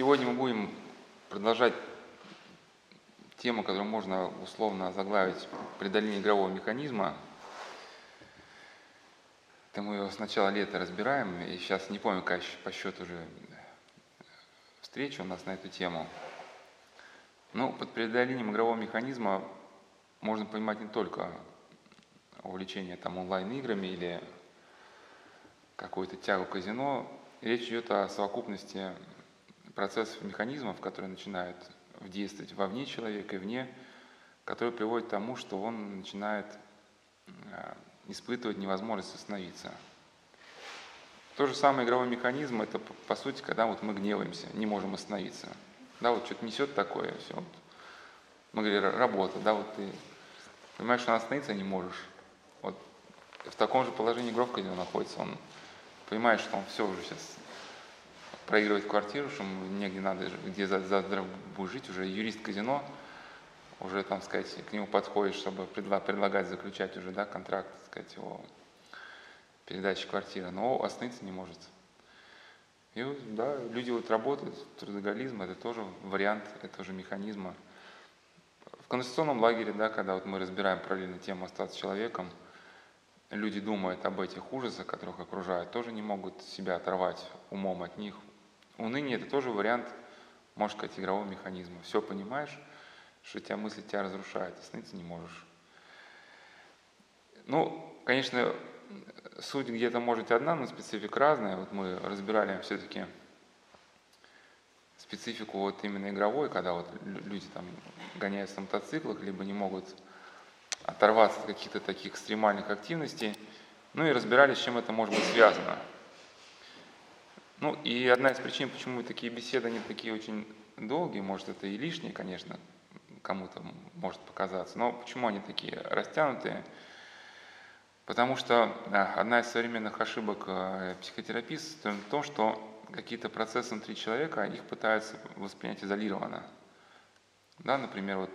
Сегодня мы будем продолжать тему, которую можно условно заглавить «Преодоление игрового механизма». Это мы его с начала лета разбираем, и сейчас не помню, как по счету уже встреча у нас на эту тему. Ну, под преодолением игрового механизма можно понимать не только увлечение там онлайн-играми или какую-то тягу казино. Речь идет о совокупности процессов, механизмов, которые начинают действовать вовне человека и вне, которые приводят к тому, что он начинает э, испытывать невозможность остановиться. То же самое игровой механизм, это по сути, когда вот мы гневаемся, не можем остановиться. Да, вот что-то несет такое, все. Вот. Мы говорим, работа, да, вот ты понимаешь, что остановиться не можешь. Вот в таком же положении он находится, он понимает, что он все уже сейчас проигрывать квартиру, что негде надо, где завтра будет жить, уже юрист казино, уже, там сказать, к нему подходит, чтобы предлагать заключать уже, да, контракт, сказать, о передаче квартиры, но остановиться не может. И да, люди вот работают, трудоголизм, это тоже вариант этого же механизма. В конституционном лагере, да, когда вот мы разбираем параллельно тему остаться человеком, люди думают об этих ужасах, которых окружают, тоже не могут себя оторвать умом от них, Уныние – это тоже вариант, можно сказать, игрового механизма. Все понимаешь, что тебя мысли тебя разрушают, остановиться не можешь. Ну, конечно, суть где-то может быть одна, но специфика разная. Вот мы разбирали все-таки специфику вот именно игровой, когда вот люди там гоняются на мотоциклах, либо не могут оторваться от каких-то таких экстремальных активностей. Ну и разбирали, с чем это может быть связано. Ну и одна из причин, почему такие беседы, не такие очень долгие, может это и лишние, конечно, кому-то может показаться, но почему они такие растянутые? Потому что одна из современных ошибок э, психотерапии в том, что какие-то процессы внутри человека, их пытаются воспринять изолированно. Да, например, вот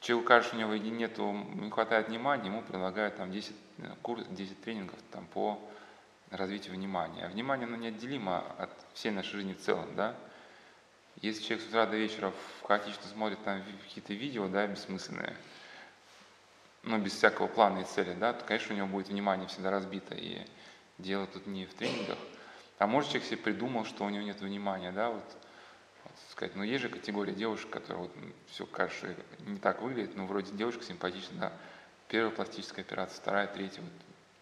человеку кажется, у него нету, не хватает внимания, ему предлагают там 10, э, курс, 10 тренингов там, по развитие внимания. А внимание, оно неотделимо от всей нашей жизни в целом, да. Если человек с утра до вечера хаотично смотрит там какие-то видео, да, бессмысленные, но без всякого плана и цели, да, то, конечно, у него будет внимание всегда разбито. И дело тут не в тренингах. А может человек себе придумал, что у него нет внимания, да, вот, вот сказать, ну есть же категория девушек, которые вот все, кажется, не так выглядит, но вроде девушка симпатичная, да, первая пластическая операция, вторая, третья, вот,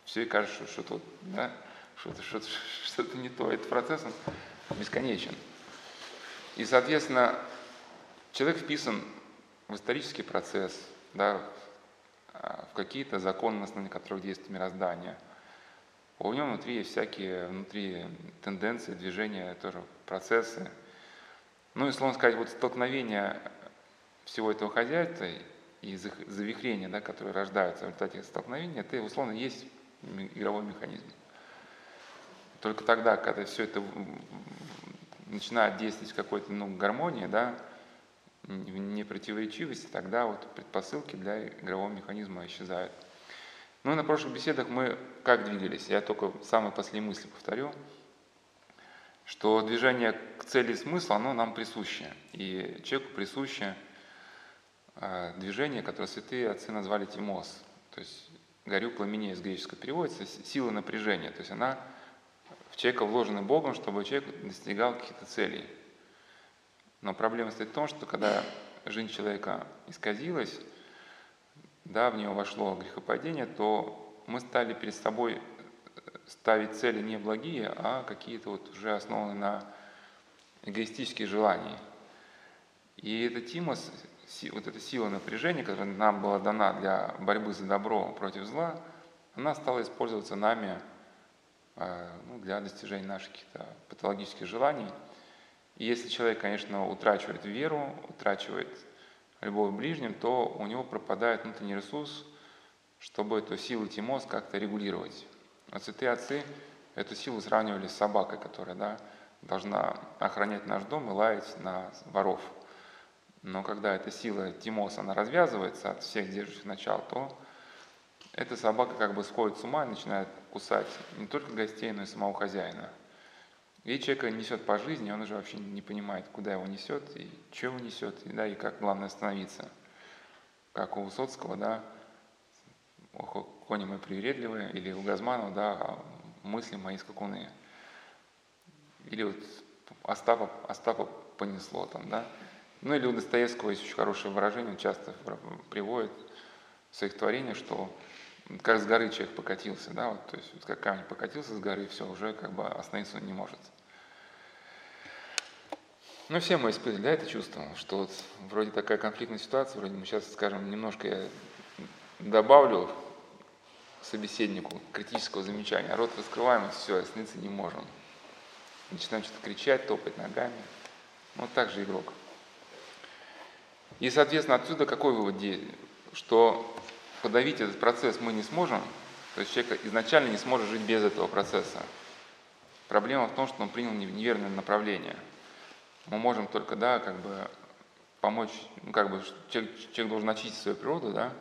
все и кажется, что что-то, да, что-то что что не то. Этот процесс он бесконечен. И, соответственно, человек вписан в исторический процесс, да, в какие-то законы, на основании которых действует мироздание. У него внутри есть всякие внутри тенденции, движения, тоже процессы. Ну и, словно сказать, вот столкновение всего этого хозяйства и завихрения, да, которые рождаются в результате столкновения, это, условно, есть игровой механизм. Только тогда, когда все это начинает действовать в какой-то ну, гармонии, да, непротиворечивости, тогда вот предпосылки для игрового механизма исчезают. Ну и на прошлых беседах мы как двигались? Я только самые последние мысли повторю, что движение к цели и смыслу, оно нам присуще. И человеку присуще э, движение, которое святые отцы назвали тимос. То есть горю пламенею с греческого переводится, сила напряжения. То есть она в человека вложены Богом, чтобы человек достигал каких-то целей. Но проблема стоит в том, что когда жизнь человека исказилась, да, в него вошло грехопадение, то мы стали перед собой ставить цели не благие, а какие-то вот уже основанные на эгоистических желаниях. И эта тимос, вот эта сила напряжения, которая нам была дана для борьбы за добро против зла, она стала использоваться нами ну, для достижения наших каких-то патологических желаний. И если человек, конечно, утрачивает веру, утрачивает любовь к ближним, то у него пропадает внутренний ресурс, чтобы эту силу тимос как-то регулировать. Вот святые отцы эту силу сравнивали с собакой, которая да, должна охранять наш дом и лаять на воров. Но когда эта сила тимос, она развязывается от всех держащих начал, то эта собака как бы сходит с ума и начинает кусать не только гостей, но и самого хозяина. И человека несет по жизни, он уже вообще не понимает, куда его несет, и что его несет, и, да, и как главное остановиться. Как у Высоцкого, да, кони мы привередливые, или у Газманова, да, а мысли мои скакуны. Или вот Остапа, Остапа понесло там, да. Ну или у Достоевского есть очень хорошее выражение, он часто приводит в своих творениях, что как с горы человек покатился, да, вот, то есть как камень покатился с горы, все, уже как бы остановиться он не может. Ну, все мы испытывали, да, это чувство, что вот вроде такая конфликтная ситуация, вроде мы сейчас, скажем, немножко я добавлю собеседнику критического замечания, а рот раскрываем, и все, остановиться не можем. Начинаем что-то кричать, топать ногами. Вот так же игрок. И, соответственно, отсюда какой вывод? Что подавить этот процесс мы не сможем, то есть человек изначально не сможет жить без этого процесса. Проблема в том, что он принял неверное направление – мы можем только, да, как бы помочь, ну, как бы человек, человек должен очистить свою природу, да,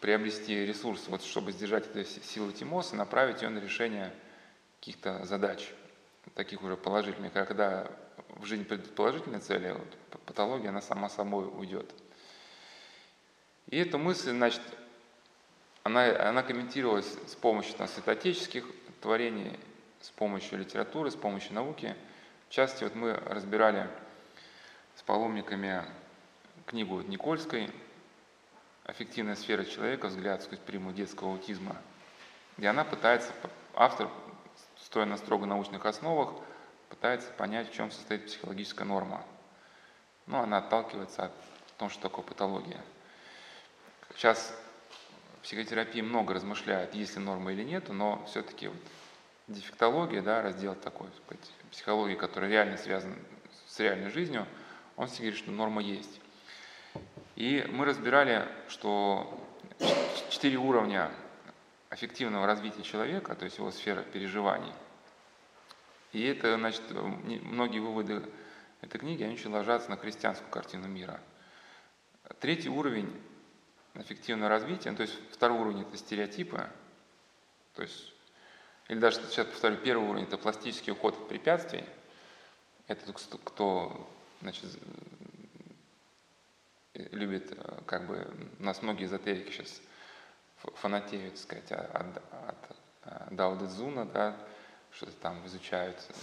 приобрести ресурс, вот, чтобы сдержать эту силу тимоса, направить ее на решение каких-то задач, таких уже положительных. Когда в жизни придут положительные цели, вот, патология, она сама собой уйдет. И эта мысль, значит, она, она комментировалась с помощью там, святоотеческих творений, с помощью литературы, с помощью науки – в частности, вот мы разбирали с паломниками книгу Никольской «Аффективная сфера человека. Взгляд сквозь приму детского аутизма», где она пытается, автор, стоя на строго научных основах, пытается понять, в чем состоит психологическая норма. Ну, она отталкивается от того, что такое патология. Сейчас в психотерапии много размышляют, есть ли норма или нет, но все-таки вот дефектология, да, раздел такой, сказать, психологии, который реально связан с реальной жизнью, он все говорит, что норма есть. И мы разбирали, что четыре уровня аффективного развития человека, то есть его сфера переживаний. И это, значит, многие выводы этой книги, они очень ложатся на христианскую картину мира. Третий уровень эффективного развития, то есть второй уровень – это стереотипы, то есть или даже, сейчас повторю, первый уровень – это пластический уход от препятствий. Это кто значит, любит, как бы, у нас многие эзотерики сейчас фанатеют, так сказать, от, от, от Дао Дэ Цзуна, да, что-то там изучают э,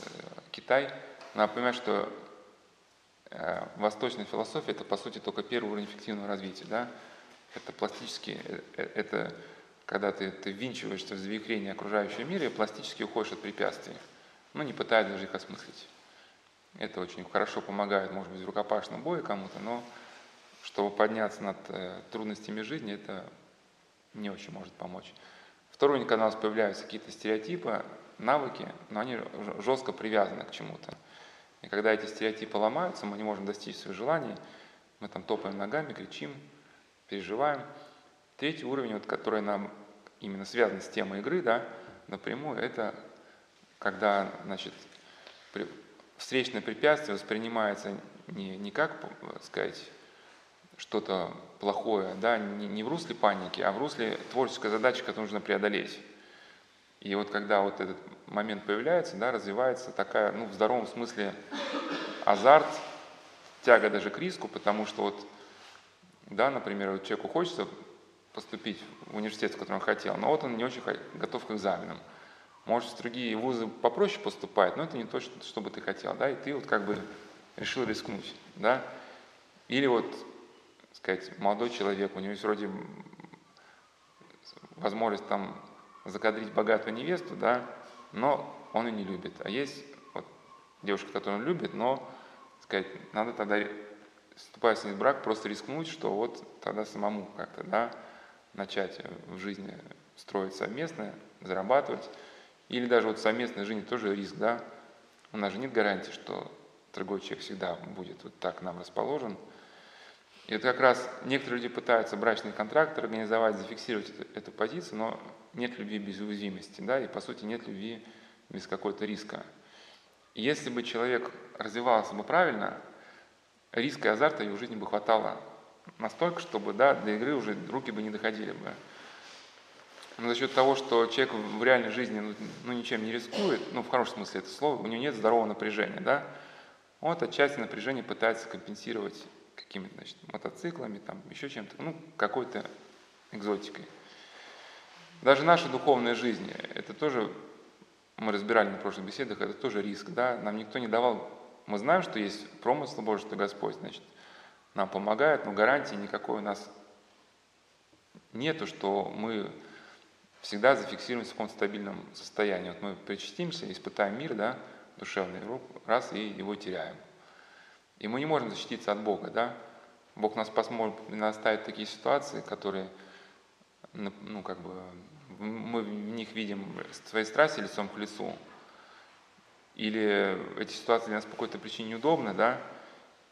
Китай. Надо понимать, что э, восточная философия – это, по сути, только первый уровень эффективного развития. Да? Это пластический, это когда ты, ты ввинчиваешься в завихрение окружающего мира и пластически уходишь от препятствий, ну, не пытаясь даже их осмыслить. Это очень хорошо помогает, может быть, в рукопашном бою кому-то, но чтобы подняться над э, трудностями жизни, это не очень может помочь. Второй когда у нас появляются какие-то стереотипы, навыки, но они жестко привязаны к чему-то. И когда эти стереотипы ломаются, мы не можем достичь своих желаний, мы там топаем ногами, кричим, переживаем – Третий уровень, вот, который нам именно связан с темой игры, да, напрямую, это когда значит, при, встречное препятствие воспринимается не, не как, сказать, что-то плохое, да, не, не в русле паники, а в русле творческой задачи, которую нужно преодолеть. И вот когда вот этот момент появляется, да, развивается такая, ну, в здоровом смысле азарт, тяга даже к риску, потому что вот, да, например, вот человеку хочется поступить в университет, в который он хотел, но вот он не очень готов к экзаменам. Может, в другие вузы попроще поступает, но это не то, что бы ты хотел, да, и ты вот как бы решил рискнуть, да. Или вот, сказать, молодой человек, у него есть вроде возможность там закадрить богатую невесту, да, но он ее не любит. А есть вот девушка, которую он любит, но, сказать, надо тогда, вступая с ней в брак, просто рискнуть, что вот тогда самому как-то, да, начать в жизни строить совместное, зарабатывать, или даже вот совместная жизнь тоже риск, да, у нас же нет гарантии, что другой человек всегда будет вот так нам расположен. И это как раз некоторые люди пытаются брачный контракт организовать, зафиксировать эту, эту позицию, но нет любви без уязвимости, да, и по сути нет любви без какого-то риска. Если бы человек развивался бы правильно, риска и азарта его в жизни бы хватало настолько, чтобы да, для игры уже руки бы не доходили бы. Но за счет того, что человек в реальной жизни ну, ну, ничем не рискует, ну, в хорошем смысле это слова, у него нет здорового напряжения, да, он от отчасти напряжения пытается компенсировать какими-то, значит, мотоциклами, там, еще чем-то, ну, какой-то экзотикой. Даже наша духовная жизнь, это тоже, мы разбирали на прошлых беседах, это тоже риск, да, нам никто не давал, мы знаем, что есть промысл Божий, что Господь, значит, нам помогает, но гарантии никакой у нас нету, что мы всегда зафиксируемся в каком-то стабильном состоянии. Вот мы причастимся, испытаем мир, да, душевный, раз и его теряем. И мы не можем защититься от Бога, да. Бог нас посмотрит, нас ставит такие ситуации, которые, ну, как бы, мы в них видим свои страсти лицом к лицу. Или эти ситуации для нас по какой-то причине неудобны, да.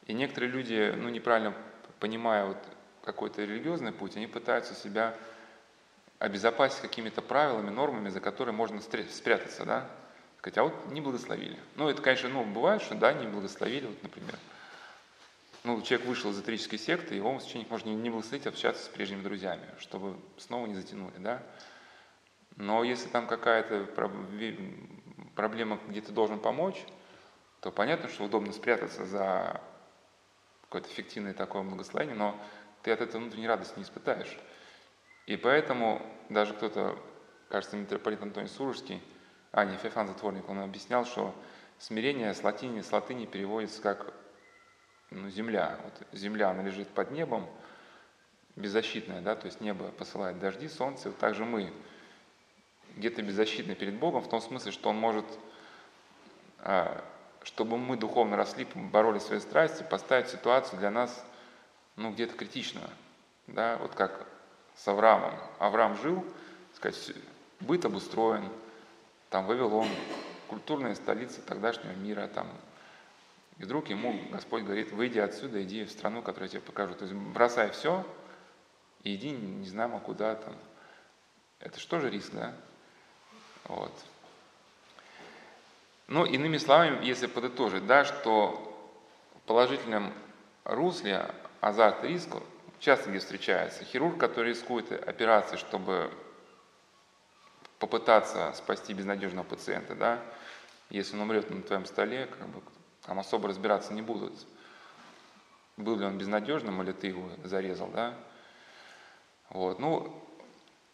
И некоторые люди, ну, неправильно понимая вот какой-то религиозный путь, они пытаются себя обезопасить какими-то правилами, нормами, за которые можно спрятаться, да, сказать, а вот не благословили. Ну, это, конечно, ну, бывает, что да, не благословили, вот, например. Ну, человек вышел из эзотерической секты, его священник может не благословить, общаться с прежними друзьями, чтобы снова не затянули, да. Но если там какая-то проблема, где ты должен помочь, то понятно, что удобно спрятаться за какое-то фиктивное такое благословение, но ты от этого внутренней радости не испытаешь. И поэтому даже кто-то, кажется, митрополит Антоний Сурожский, а не Феофан Затворник, он объяснял, что смирение с латыни, с латыни переводится как ну, земля. Вот земля, она лежит под небом, беззащитная, да, то есть небо посылает дожди, солнце, вот также мы где-то беззащитны перед Богом, в том смысле, что Он может, а, чтобы мы духовно росли, бороли свои страсти, поставить ситуацию для нас ну, где-то критичную. Да, вот как с Авраамом. Авраам жил, сказать, быт обустроен, там Вавилон, культурная столица тогдашнего мира, там. И вдруг ему Господь говорит, выйди отсюда, иди в страну, которую я тебе покажу. То есть бросай все и иди, не знаем, а куда там. Это что же риск, да? Вот. Ну, иными словами, если подытожить, да, что в положительном русле азарт и риск часто где встречается. Хирург, который рискует операцией, чтобы попытаться спасти безнадежного пациента, да, если он умрет на твоем столе, как бы, там особо разбираться не будут, был ли он безнадежным или ты его зарезал, да. Вот. Ну,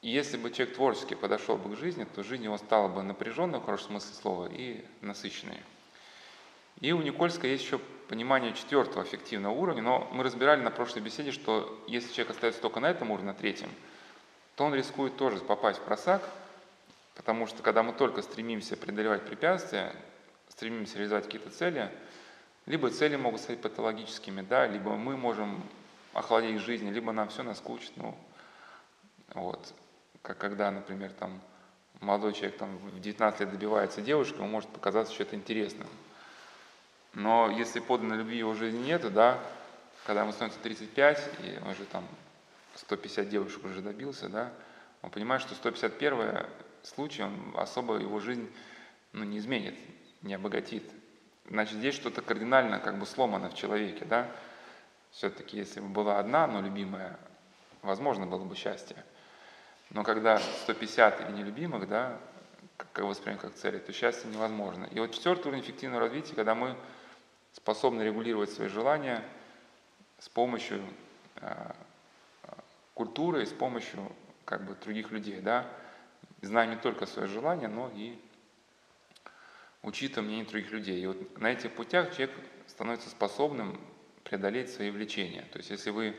если бы человек творчески подошел бы к жизни, то жизнь его стала бы напряженной, в хорошем смысле слова, и насыщенной. И у Никольска есть еще понимание четвертого эффективного уровня, но мы разбирали на прошлой беседе, что если человек остается только на этом уровне, на третьем, то он рискует тоже попасть в просак, потому что когда мы только стремимся преодолевать препятствия, стремимся реализовать какие-то цели, либо цели могут стать патологическими, да, либо мы можем охладить жизнь, либо нам все наскучит, ну, вот, как когда, например, там, молодой человек там, в 19 лет добивается девушки, ему может показаться что-то интересным. Но если поданной любви его жизни нет, да, когда ему становится 35, и он уже там 150 девушек уже добился, да, он понимает, что 151 случай, он особо его жизнь ну, не изменит, не обогатит. Значит, здесь что-то кардинально как бы сломано в человеке, да. Все-таки, если бы была одна, но любимая, возможно было бы счастье. Но когда 150 и нелюбимых, да, как воспринимаем как цели, то счастье невозможно. И вот четвертый уровень эффективного развития, когда мы способны регулировать свои желания с помощью э, культуры с помощью как бы, других людей, да, зная не только свои желания, но и учитывая мнение других людей. И вот на этих путях человек становится способным преодолеть свои влечения. То есть если вы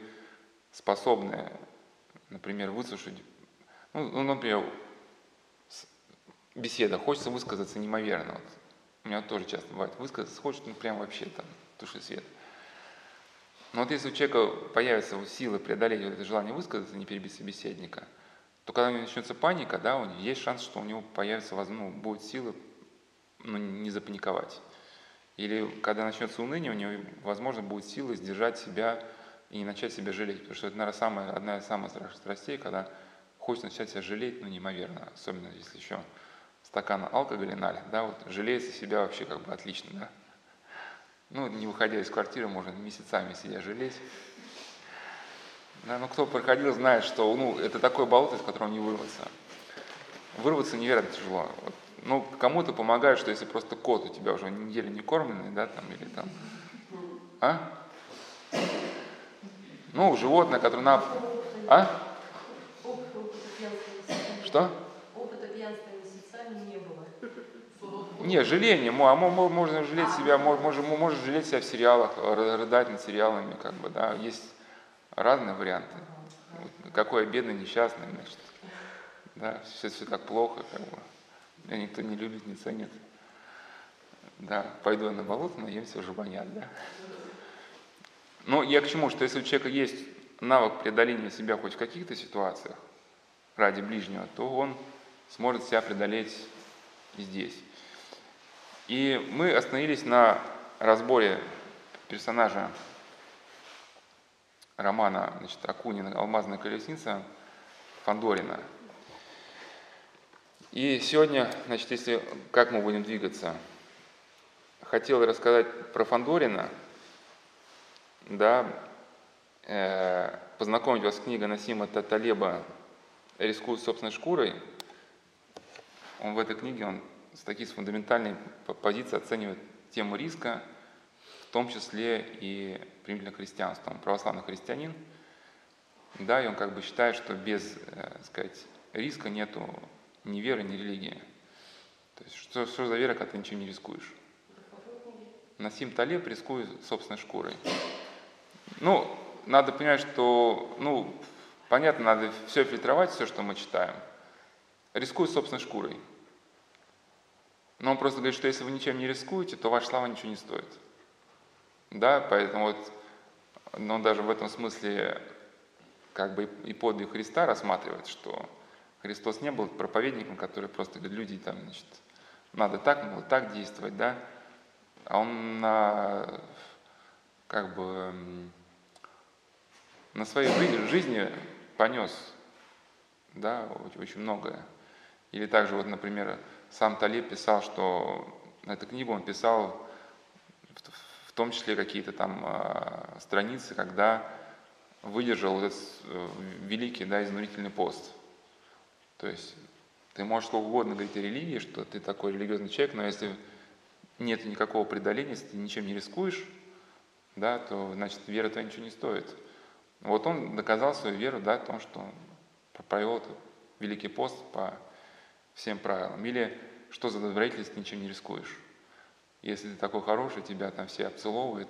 способны, например, выслушать, ну, ну например, беседа, хочется высказаться неимоверно. Вот у меня тоже часто бывает высказаться, хочет, ну прям вообще там туши свет. Но вот если у человека появятся силы преодолеть вот это желание высказаться, не перебить собеседника, то когда у него начнется паника, да, у него есть шанс, что у него появится, ну, будет силы ну, не запаниковать. Или когда начнется уныние, у него, возможно, будет сила сдержать себя и не начать себя жалеть. Потому что это, наверное, самая, одна из самых страшных страстей, когда хочется начать себя жалеть, ну, неимоверно. Особенно, если еще стакана алкоголя налит, да, вот жалеется себя вообще как бы отлично, да. Ну, не выходя из квартиры, можно месяцами себя жалеть. Да, ну, кто проходил, знает, что ну, это такое болото, из которого не вырваться. вырваться невероятно тяжело. Вот, ну, кому-то помогает, что если просто кот у тебя уже неделю не кормленный, да, там, или там, а? Ну, животное, которое на... А? Что? Опыта пьянства месяцами не было. Не, жаление, а можно жалеть себя, можно, можно жалеть себя в сериалах, рыдать над сериалами, как бы, да, есть разные варианты. Какой я бедный, несчастный, значит, да, сейчас все так плохо, как бы, меня никто не любит, не ценит. Да, пойду я на болото, наемся уже жабанят, да. Но я к чему, что если у человека есть навык преодоления себя хоть в каких-то ситуациях ради ближнего, то он сможет себя преодолеть и здесь. И мы остановились на разборе персонажа романа значит, Акунина «Алмазная колесница» Фандорина. И сегодня, значит, если как мы будем двигаться, хотел рассказать про Фандорина – да, э, познакомить вас с книгой Насима Таталеба «Рискует собственной шкурой». Он в этой книге, он с такой с фундаментальной позиции оценивает тему риска, в том числе и применительно к христианству. Он православный христианин, да, и он как бы считает, что без, э, сказать, риска нету ни веры, ни религии. То есть что, что за вера, когда ты ничем не рискуешь? Насим Талеб рискует собственной шкурой. Ну, надо понимать, что, ну, понятно, надо все фильтровать, все, что мы читаем. Рискуй собственной шкурой. Но он просто говорит, что если вы ничем не рискуете, то ваша слава ничего не стоит. Да, поэтому вот, но он даже в этом смысле как бы и подвиг Христа рассматривает, что Христос не был проповедником, который просто говорит, люди там, значит, надо так, надо так действовать, да, а он на, как бы на своей жизни понес да, очень многое. Или также, вот, например, сам Талиб писал, что эту книгу он писал в том числе какие-то там а, страницы, когда выдержал этот э, великий, да, изнурительный пост. То есть ты можешь сколько угодно говорить о религии, что ты такой религиозный человек, но если нет никакого преодоления, если ты ничем не рискуешь, да, то значит вера твоя ничего не стоит. Вот он доказал свою веру, да, в том, что провел этот Великий пост по всем правилам. Или что за добродетель, если ты ничем не рискуешь? Если ты такой хороший, тебя там все обцеловывают,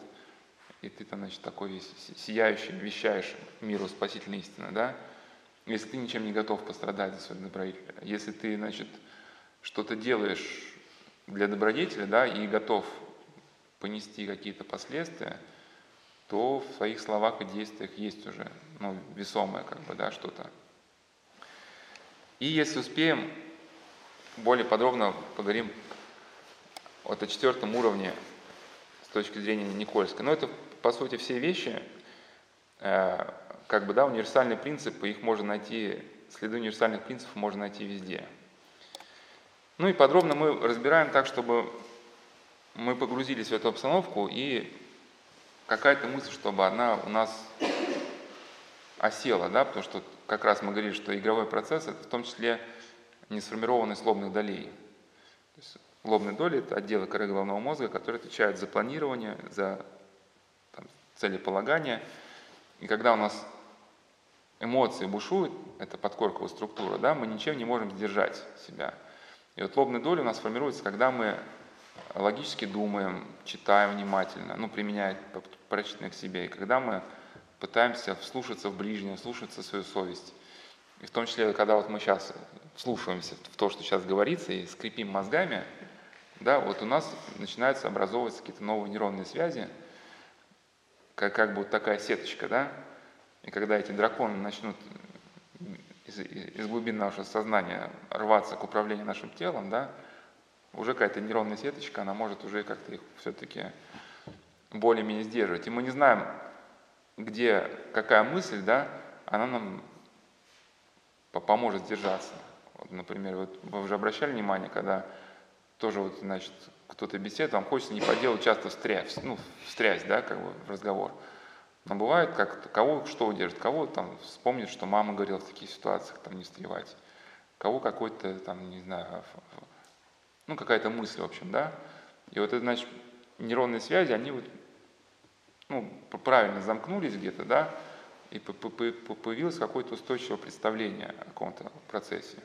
и ты там, значит, такой весь сияющий, вещаешь миру спасительной истины, да? Если ты ничем не готов пострадать за свой добродетель, если ты, значит, что-то делаешь для добродетели, да, и готов понести какие-то последствия – то в своих словах и действиях есть уже ну, весомое как бы, да, что-то. И если успеем, более подробно поговорим вот о четвертом уровне с точки зрения Никольской. Но это, по сути, все вещи, э, как бы, да, универсальные принципы, их можно найти, следы универсальных принципов можно найти везде. Ну и подробно мы разбираем так, чтобы мы погрузились в эту обстановку и какая-то мысль, чтобы она у нас осела, да, потому что как раз мы говорили, что игровой процесс это в том числе несформированность лобных долей. То есть лобные доли это отделы коры головного мозга, которые отвечают за планирование, за там, целеполагание. И когда у нас эмоции бушуют, это подкорковая структура, да, мы ничем не можем сдержать себя. И вот лобные доли у нас формируются, когда мы логически думаем, читаем внимательно, ну, применяя прочитанное к себе. И когда мы пытаемся вслушаться в ближнего, вслушаться в свою совесть, и в том числе, когда вот мы сейчас вслушиваемся в то, что сейчас говорится, и скрипим мозгами, да, вот у нас начинаются образовываться какие-то новые нейронные связи, как, как бы вот такая сеточка, да, и когда эти драконы начнут из, из глубин нашего сознания рваться к управлению нашим телом, да, уже какая-то нейронная сеточка, она может уже как-то их все-таки более-менее сдерживать. И мы не знаем, где какая мысль, да, она нам поможет сдержаться. Вот, например, вот вы уже обращали внимание, когда тоже вот, значит, кто-то беседует, вам хочется не по делу часто встрять, ну, встрять, да, как бы в разговор. Но бывает, как кого что удержит, кого там вспомнит, что мама говорила в таких ситуациях, там не встревать. кого какой-то там, не знаю, ну какая-то мысль, в общем, да. И вот это, значит, нейронные связи, они вот, ну, правильно замкнулись где-то, да, и появилось какое-то устойчивое представление о каком-то процессе.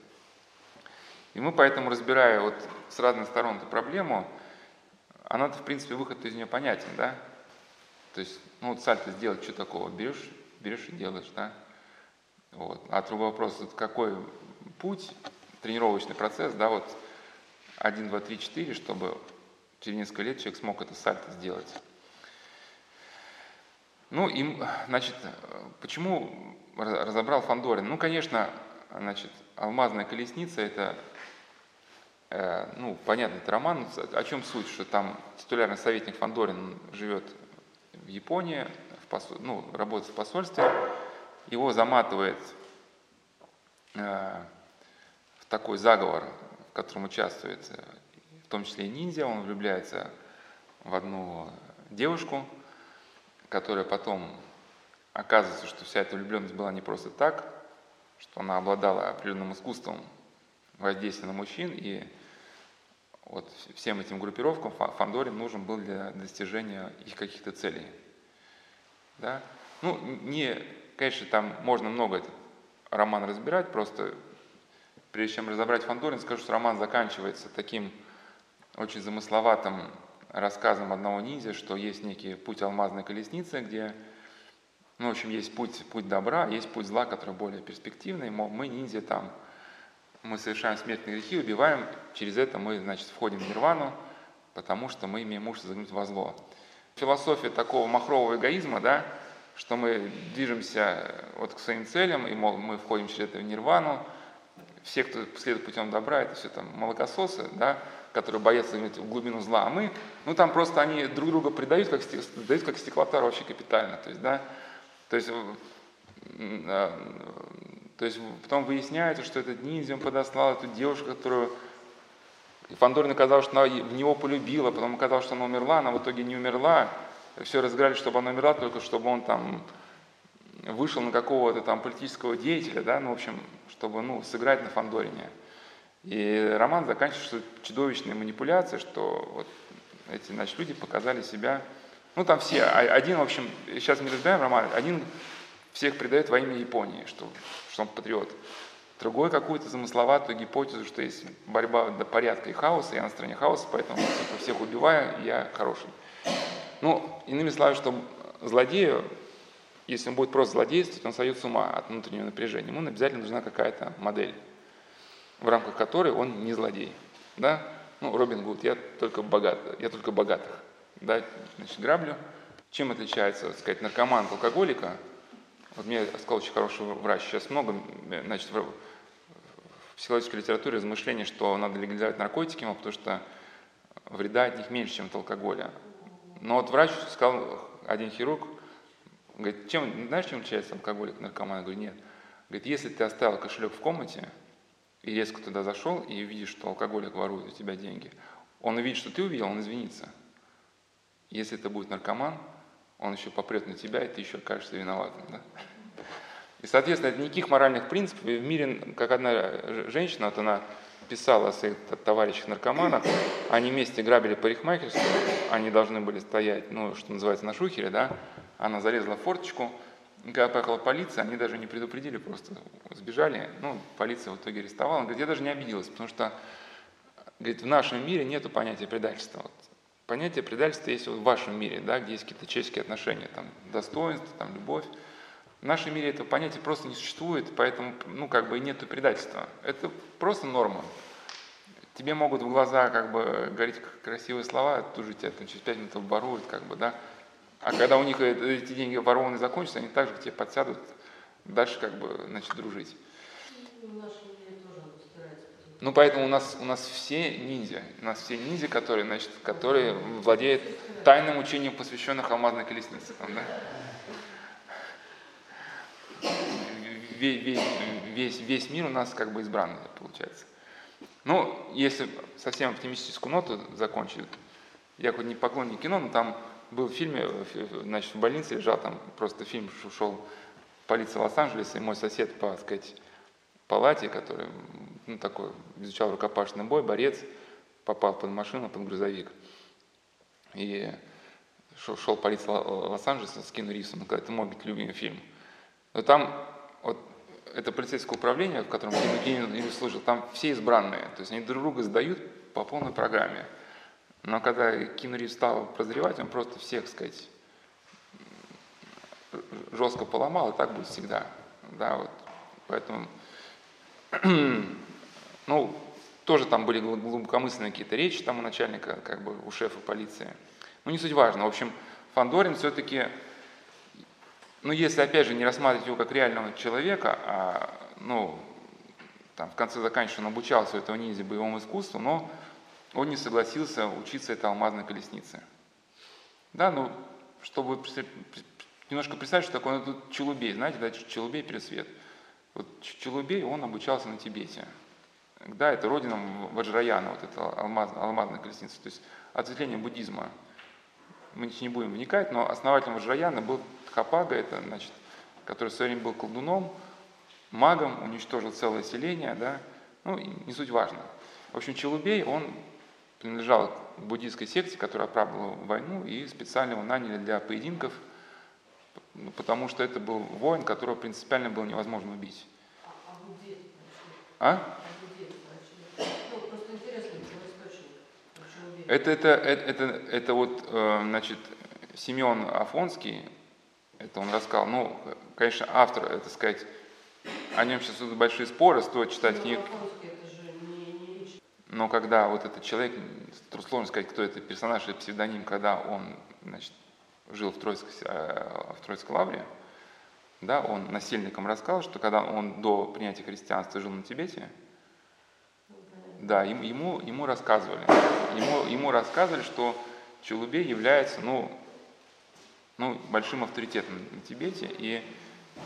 И мы поэтому, разбирая вот с разных сторон эту проблему, она, в принципе, выход из нее понятен, да? То есть, ну вот сальто сделать, что такого? Берешь, берешь и делаешь, да? Вот. А другой вопрос, вот какой путь, тренировочный процесс, да, вот 1, 2, 3, 4, чтобы через несколько лет человек смог это сальто сделать. Ну, и, значит, почему разобрал Фандорин? Ну, конечно, значит, «Алмазная колесница» — это, э, ну, понятно, это роман. О чем суть? Что там титулярный советник Фандорин живет в Японии, в посол, ну, работает в посольстве, его заматывает э, в такой заговор, котором участвует в том числе и ниндзя, он влюбляется в одну девушку, которая потом оказывается, что вся эта влюбленность была не просто так, что она обладала определенным искусством воздействия на мужчин, и вот всем этим группировкам Фандорин нужен был для достижения их каких-то целей. Да? Ну, не, конечно, там можно много этот роман разбирать, просто прежде чем разобрать Фандорин, скажу, что роман заканчивается таким очень замысловатым рассказом одного ниндзя, что есть некий путь алмазной колесницы, где, ну, в общем, есть путь, путь добра, есть путь зла, который более перспективный. Мы ниндзя там, мы совершаем смертные грехи, убиваем, через это мы, значит, входим в нирвану, потому что мы имеем мужество загнуть во зло. Философия такого махрового эгоизма, да, что мы движемся вот к своим целям, и мол, мы входим через это в нирвану. Все, кто следует путем добра, это все там молокососы, да, которые боятся в глубину зла, а мы, ну там просто они друг друга предают, как, предают как стеклотар вообще капитально, то есть, да, то есть, а, то есть потом выясняется, что этот ниндзя, он подослал эту девушку, которую Фандорин оказалось, что она в него полюбила, потом оказалось, что она умерла, она в итоге не умерла, все разыграли, чтобы она умерла, только чтобы он там вышел на какого-то там политического деятеля, да, ну, в общем, чтобы, ну, сыграть на Фандорине. И роман заканчивается чудовищной манипуляцией, что вот эти значит, люди показали себя, ну там все, а один, в общем, сейчас мы разбираем роман, один всех предает во имя Японии, что, что он патриот. Другой какую-то замысловатую гипотезу, что есть борьба до порядка и хаоса, я на стороне хаоса, поэтому типа, всех убиваю, я хороший. Ну, иными словами, что злодею, если он будет просто злодействовать, он сойдет с ума от внутреннего напряжения. Ему обязательно нужна какая-то модель в рамках которой он не злодей. Да? Ну, Робин Гуд, я только, богат, я только богатых. Да? Значит, граблю. Чем отличается, так сказать, наркоман от алкоголика? Вот мне сказал очень хороший врач, сейчас много, значит, в психологической литературе размышления, что надо легализовать наркотики, потому что вреда от них меньше, чем от алкоголя. Но вот врач сказал, один хирург, говорит, чем, знаешь, чем отличается алкоголик от наркомана? Я говорю, нет. Говорит, если ты оставил кошелек в комнате, и резко туда зашел, и видишь, что алкоголик ворует у тебя деньги, он увидит, что ты увидел, он извинится. Если это будет наркоман, он еще попрет на тебя, и ты еще окажешься виноватым. Да? И, соответственно, это никаких моральных принципов. И в мире, как одна женщина, вот она писала о своих товарищах наркоманах, они вместе грабили парикмахерскую, они должны были стоять, ну, что называется, на шухере, да, она зарезала форточку, когда поехала полиция, они даже не предупредили, просто сбежали. Ну, полиция в итоге арестовала. Он говорит, я даже не обиделась, потому что говорит, в нашем мире нет понятия предательства. Вот, понятие предательства есть вот в вашем мире, да, где есть какие-то человеческие отношения, там, достоинство, там, любовь. В нашем мире этого понятия просто не существует, поэтому, ну, как бы и нету предательства. Это просто норма. Тебе могут в глаза, как бы, говорить красивые слова, тут же тебя там, через пять минут воруют, как бы, да, а когда у них эти деньги ворованные закончатся, они также к тебе подсядут, дальше как бы, значит, дружить. Ну, поэтому у нас, у нас все ниндзя. У нас все ниндзя, которые, значит, которые владеют тайным учением, посвященных алмазной колеснице. Там, да? весь, весь, весь, весь мир у нас как бы избранный, получается. Ну, если совсем оптимистическую ноту закончить, я хоть не поклонник кино, но там был в фильме, значит, в больнице лежал, там просто фильм шел полиция Лос-Анджелеса, и мой сосед по, так сказать, палате, который ну, такой, изучал рукопашный бой, борец, попал под машину, под грузовик. И шел, полиция Лос-Анджелеса с Кину Ривзом, говорит, это мой быть любимый фильм. Но там вот это полицейское управление, в котором Кину Ривз служил, там все избранные, то есть они друг друга сдают по полной программе. Но когда Ривз стал прозревать, он просто всех, сказать, жестко поломал, и так будет всегда. Да, вот. Поэтому, ну, тоже там были глубокомысленные какие-то речи там у начальника, как бы у шефа полиции. Ну, не суть важно. В общем, Фандорин все-таки, ну, если, опять же, не рассматривать его как реального человека, а, ну, там, в конце заканчивая, он обучался этого ниндзя боевому искусству, но он не согласился учиться этой алмазной колеснице. Да, ну, чтобы немножко представить, что такое ну, тут Челубей, знаете, да, Челубей пересвет. Вот Челубей, он обучался на Тибете. Да, это родина Ваджраяна, вот это алмаз, алмазная колесница, то есть ответвление буддизма. Мы не будем вникать, но основателем Ваджраяна был Тхапага, это, значит, который в свое время был колдуном, магом, уничтожил целое селение, да, ну, не суть важно. В общем, Челубей, он принадлежал к буддийской секте, которая оправдывала войну, и специально его наняли для поединков – ну, потому что это был воин, которого принципиально было невозможно убить. А? Это, это, это, это, это вот, э, значит, Семен Афонский, это он рассказал, ну, конечно, автор, это сказать, о нем сейчас идут большие споры, стоит читать книгу. Но когда вот этот человек, сложно сказать, кто это персонаж или псевдоним, когда он, значит, жил в Троицкой, э, в Троицкой лавре, да, он насильникам рассказал, что когда он до принятия христианства жил на Тибете, да, ему, ему рассказывали, ему, ему рассказывали, что Челубей является, ну, ну, большим авторитетом на Тибете, и,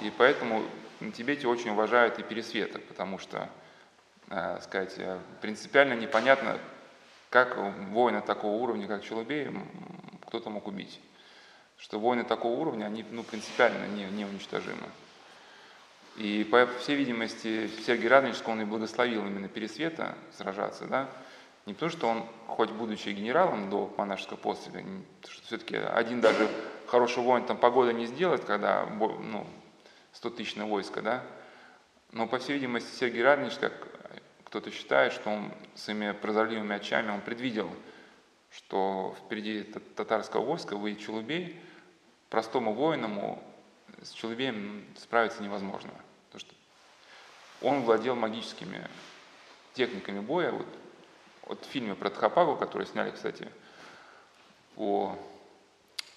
и поэтому на Тибете очень уважают и Пересвета, потому что, сказать, э, принципиально непонятно, как воина такого уровня, как Челубей, кто-то мог убить. Что войны такого уровня, они ну, принципиально не, неуничтожимы. И, по всей видимости, Сергей Радонежский, он и благословил именно Пересвета сражаться, да, не потому, что он, хоть будучи генералом до монашеского постиля, что все-таки один даже хороший воин там погода не сделает, когда ну, 100 тысячное войско, да, но, по всей видимости, Сергей Радонежский, как кто-то считает, что он своими прозорливыми очами, он предвидел, что впереди татарского войска выйдет Чулубей, простому воиному с Челубеем справиться невозможно. Потому что он владел магическими техниками боя. Вот, вот в фильме про Тхапагу, который сняли, кстати, по,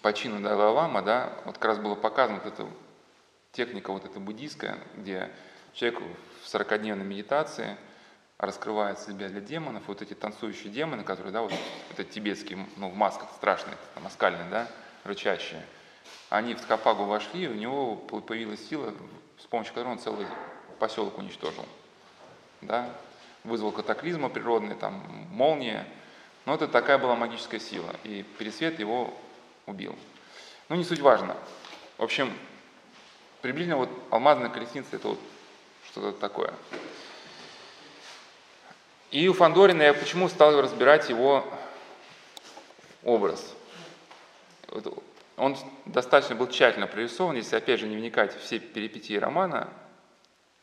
по Далай-Лама, да, вот как раз было показано вот эта техника вот эта буддийская, где человек в 40-дневной медитации раскрывает себя для демонов, вот эти танцующие демоны, которые, да, вот это тибетские, ну, в масках страшные, там, оскальные, да, рычащие – они в Ткапагу вошли, у него появилась сила, с помощью которой он целый поселок уничтожил. Да? Вызвал катаклизмы природные, там, молния. Но это такая была магическая сила. И Пересвет его убил. Ну, не суть важно. В общем, приблизительно вот алмазная колесница это вот что-то такое. И у Фандорина я почему стал разбирать его образ. Он достаточно был тщательно прорисован, если опять же не вникать в все перипетии романа,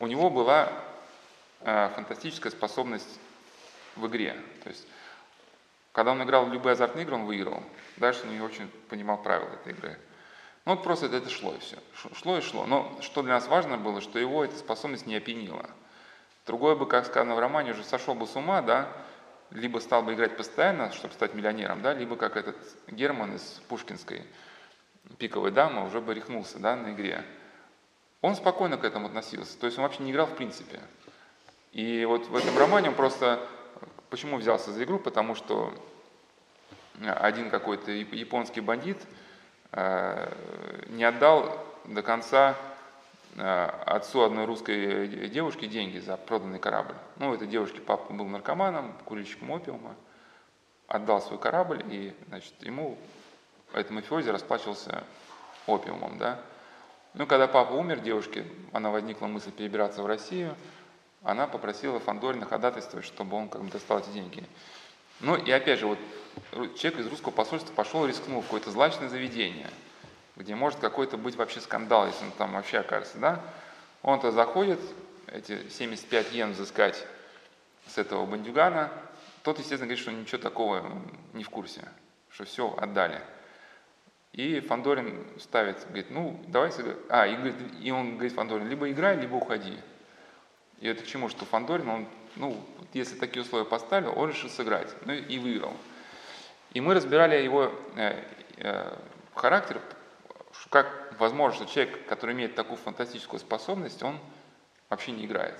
у него была э, фантастическая способность в игре. То есть, когда он играл в любые азартные игры, он выигрывал. Дальше он не очень понимал правила этой игры. Ну вот просто это, это шло и все. Шло и шло. Но что для нас важно было, что его эта способность не опьянила. Другой бы, как сказано в романе, уже сошел бы с ума, да, либо стал бы играть постоянно, чтобы стать миллионером, да, либо как этот Герман из Пушкинской, пиковой дамы уже бы рехнулся да, на игре. Он спокойно к этому относился, то есть он вообще не играл в принципе. И вот в этом романе он просто, почему взялся за игру, потому что один какой-то японский бандит э, не отдал до конца отцу одной русской девушки деньги за проданный корабль. Ну, этой девушке папа был наркоманом, курильщиком опиума, отдал свой корабль, и, значит, ему этот мафиози расплачивался опиумом, да. Ну, когда папа умер, девушке, она возникла мысль перебираться в Россию, она попросила Фандорина ходатайствовать, чтобы он как бы достал эти деньги. Ну и опять же, вот человек из русского посольства пошел рискнул в какое-то злачное заведение, где может какой-то быть вообще скандал, если он там вообще окажется, да? Он-то заходит, эти 75 йен взыскать с этого бандюгана, тот, естественно, говорит, что ничего такого не в курсе, что все отдали. И Фандорин ставит, говорит, ну, давай. А, и, говорит, и он говорит Фандорин, либо играй, либо уходи. И это к чему, что Фандорин, он, ну, если такие условия поставил, он решил сыграть, ну и выиграл. И мы разбирали его э, э, характер, как возможно, что человек, который имеет такую фантастическую способность, он вообще не играет.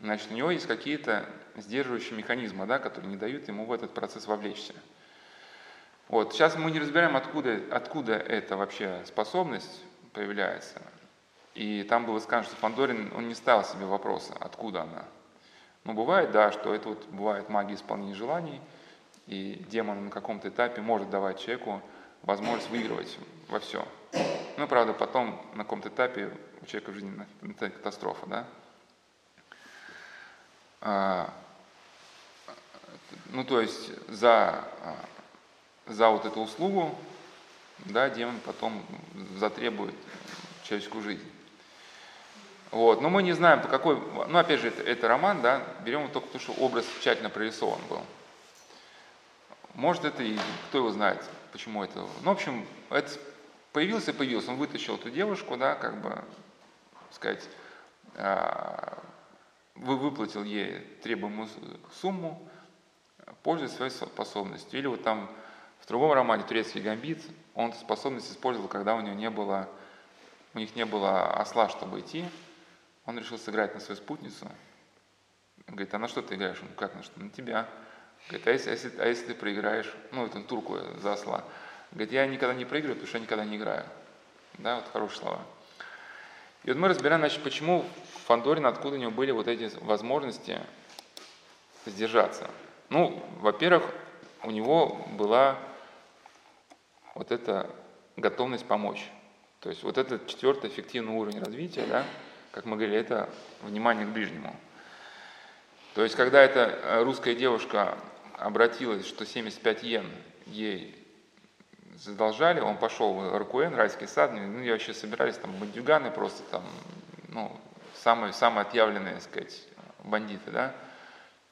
Значит, у него есть какие-то сдерживающие механизмы, да, которые не дают ему в этот процесс вовлечься. Вот. Сейчас мы не разбираем, откуда, откуда эта вообще способность появляется. И там было сказано, что Фандорин, он не ставил себе вопроса, откуда она. Но бывает, да, что это вот бывает магия исполнения желаний, и демон на каком-то этапе может давать человеку возможность выигрывать во все. Ну, правда, потом на каком-то этапе у человека в жизни это катастрофа, да. А, ну, то есть за, за вот эту услугу, да, демон потом затребует человеческую жизнь. Вот. Но мы не знаем, по какой... Ну, опять же, это, это роман, да, берем только то, что образ тщательно прорисован был. Может, это и кто его знает, почему это... Ну, в общем, это появился и появился. Он вытащил эту девушку, да, как бы, сказать, а, выплатил ей требуемую сумму, пользуясь своей способностью. Или вот там в другом романе «Турецкий гамбит» он эту способность использовал, когда у него не было, у них не было осла, чтобы идти. Он решил сыграть на свою спутницу. Говорит, а на что ты играешь? Он, как на что? На тебя. Говорит, а если, а если, а если ты проиграешь? Ну, это турку за осла. Говорит, я никогда не проигрываю, потому что я никогда не играю. Да, вот хорошие слова. И вот мы разбираем, значит, почему Фандорин, откуда у него были вот эти возможности сдержаться. Ну, во-первых, у него была вот эта готовность помочь. То есть вот этот четвертый эффективный уровень развития, да, как мы говорили, это внимание к ближнему. То есть, когда эта русская девушка обратилась, что 75 йен ей задолжали, он пошел в Ракуэн, райский сад, ну, и вообще собирались там бандюганы просто там, ну, самые, самые отъявленные, так сказать, бандиты, да.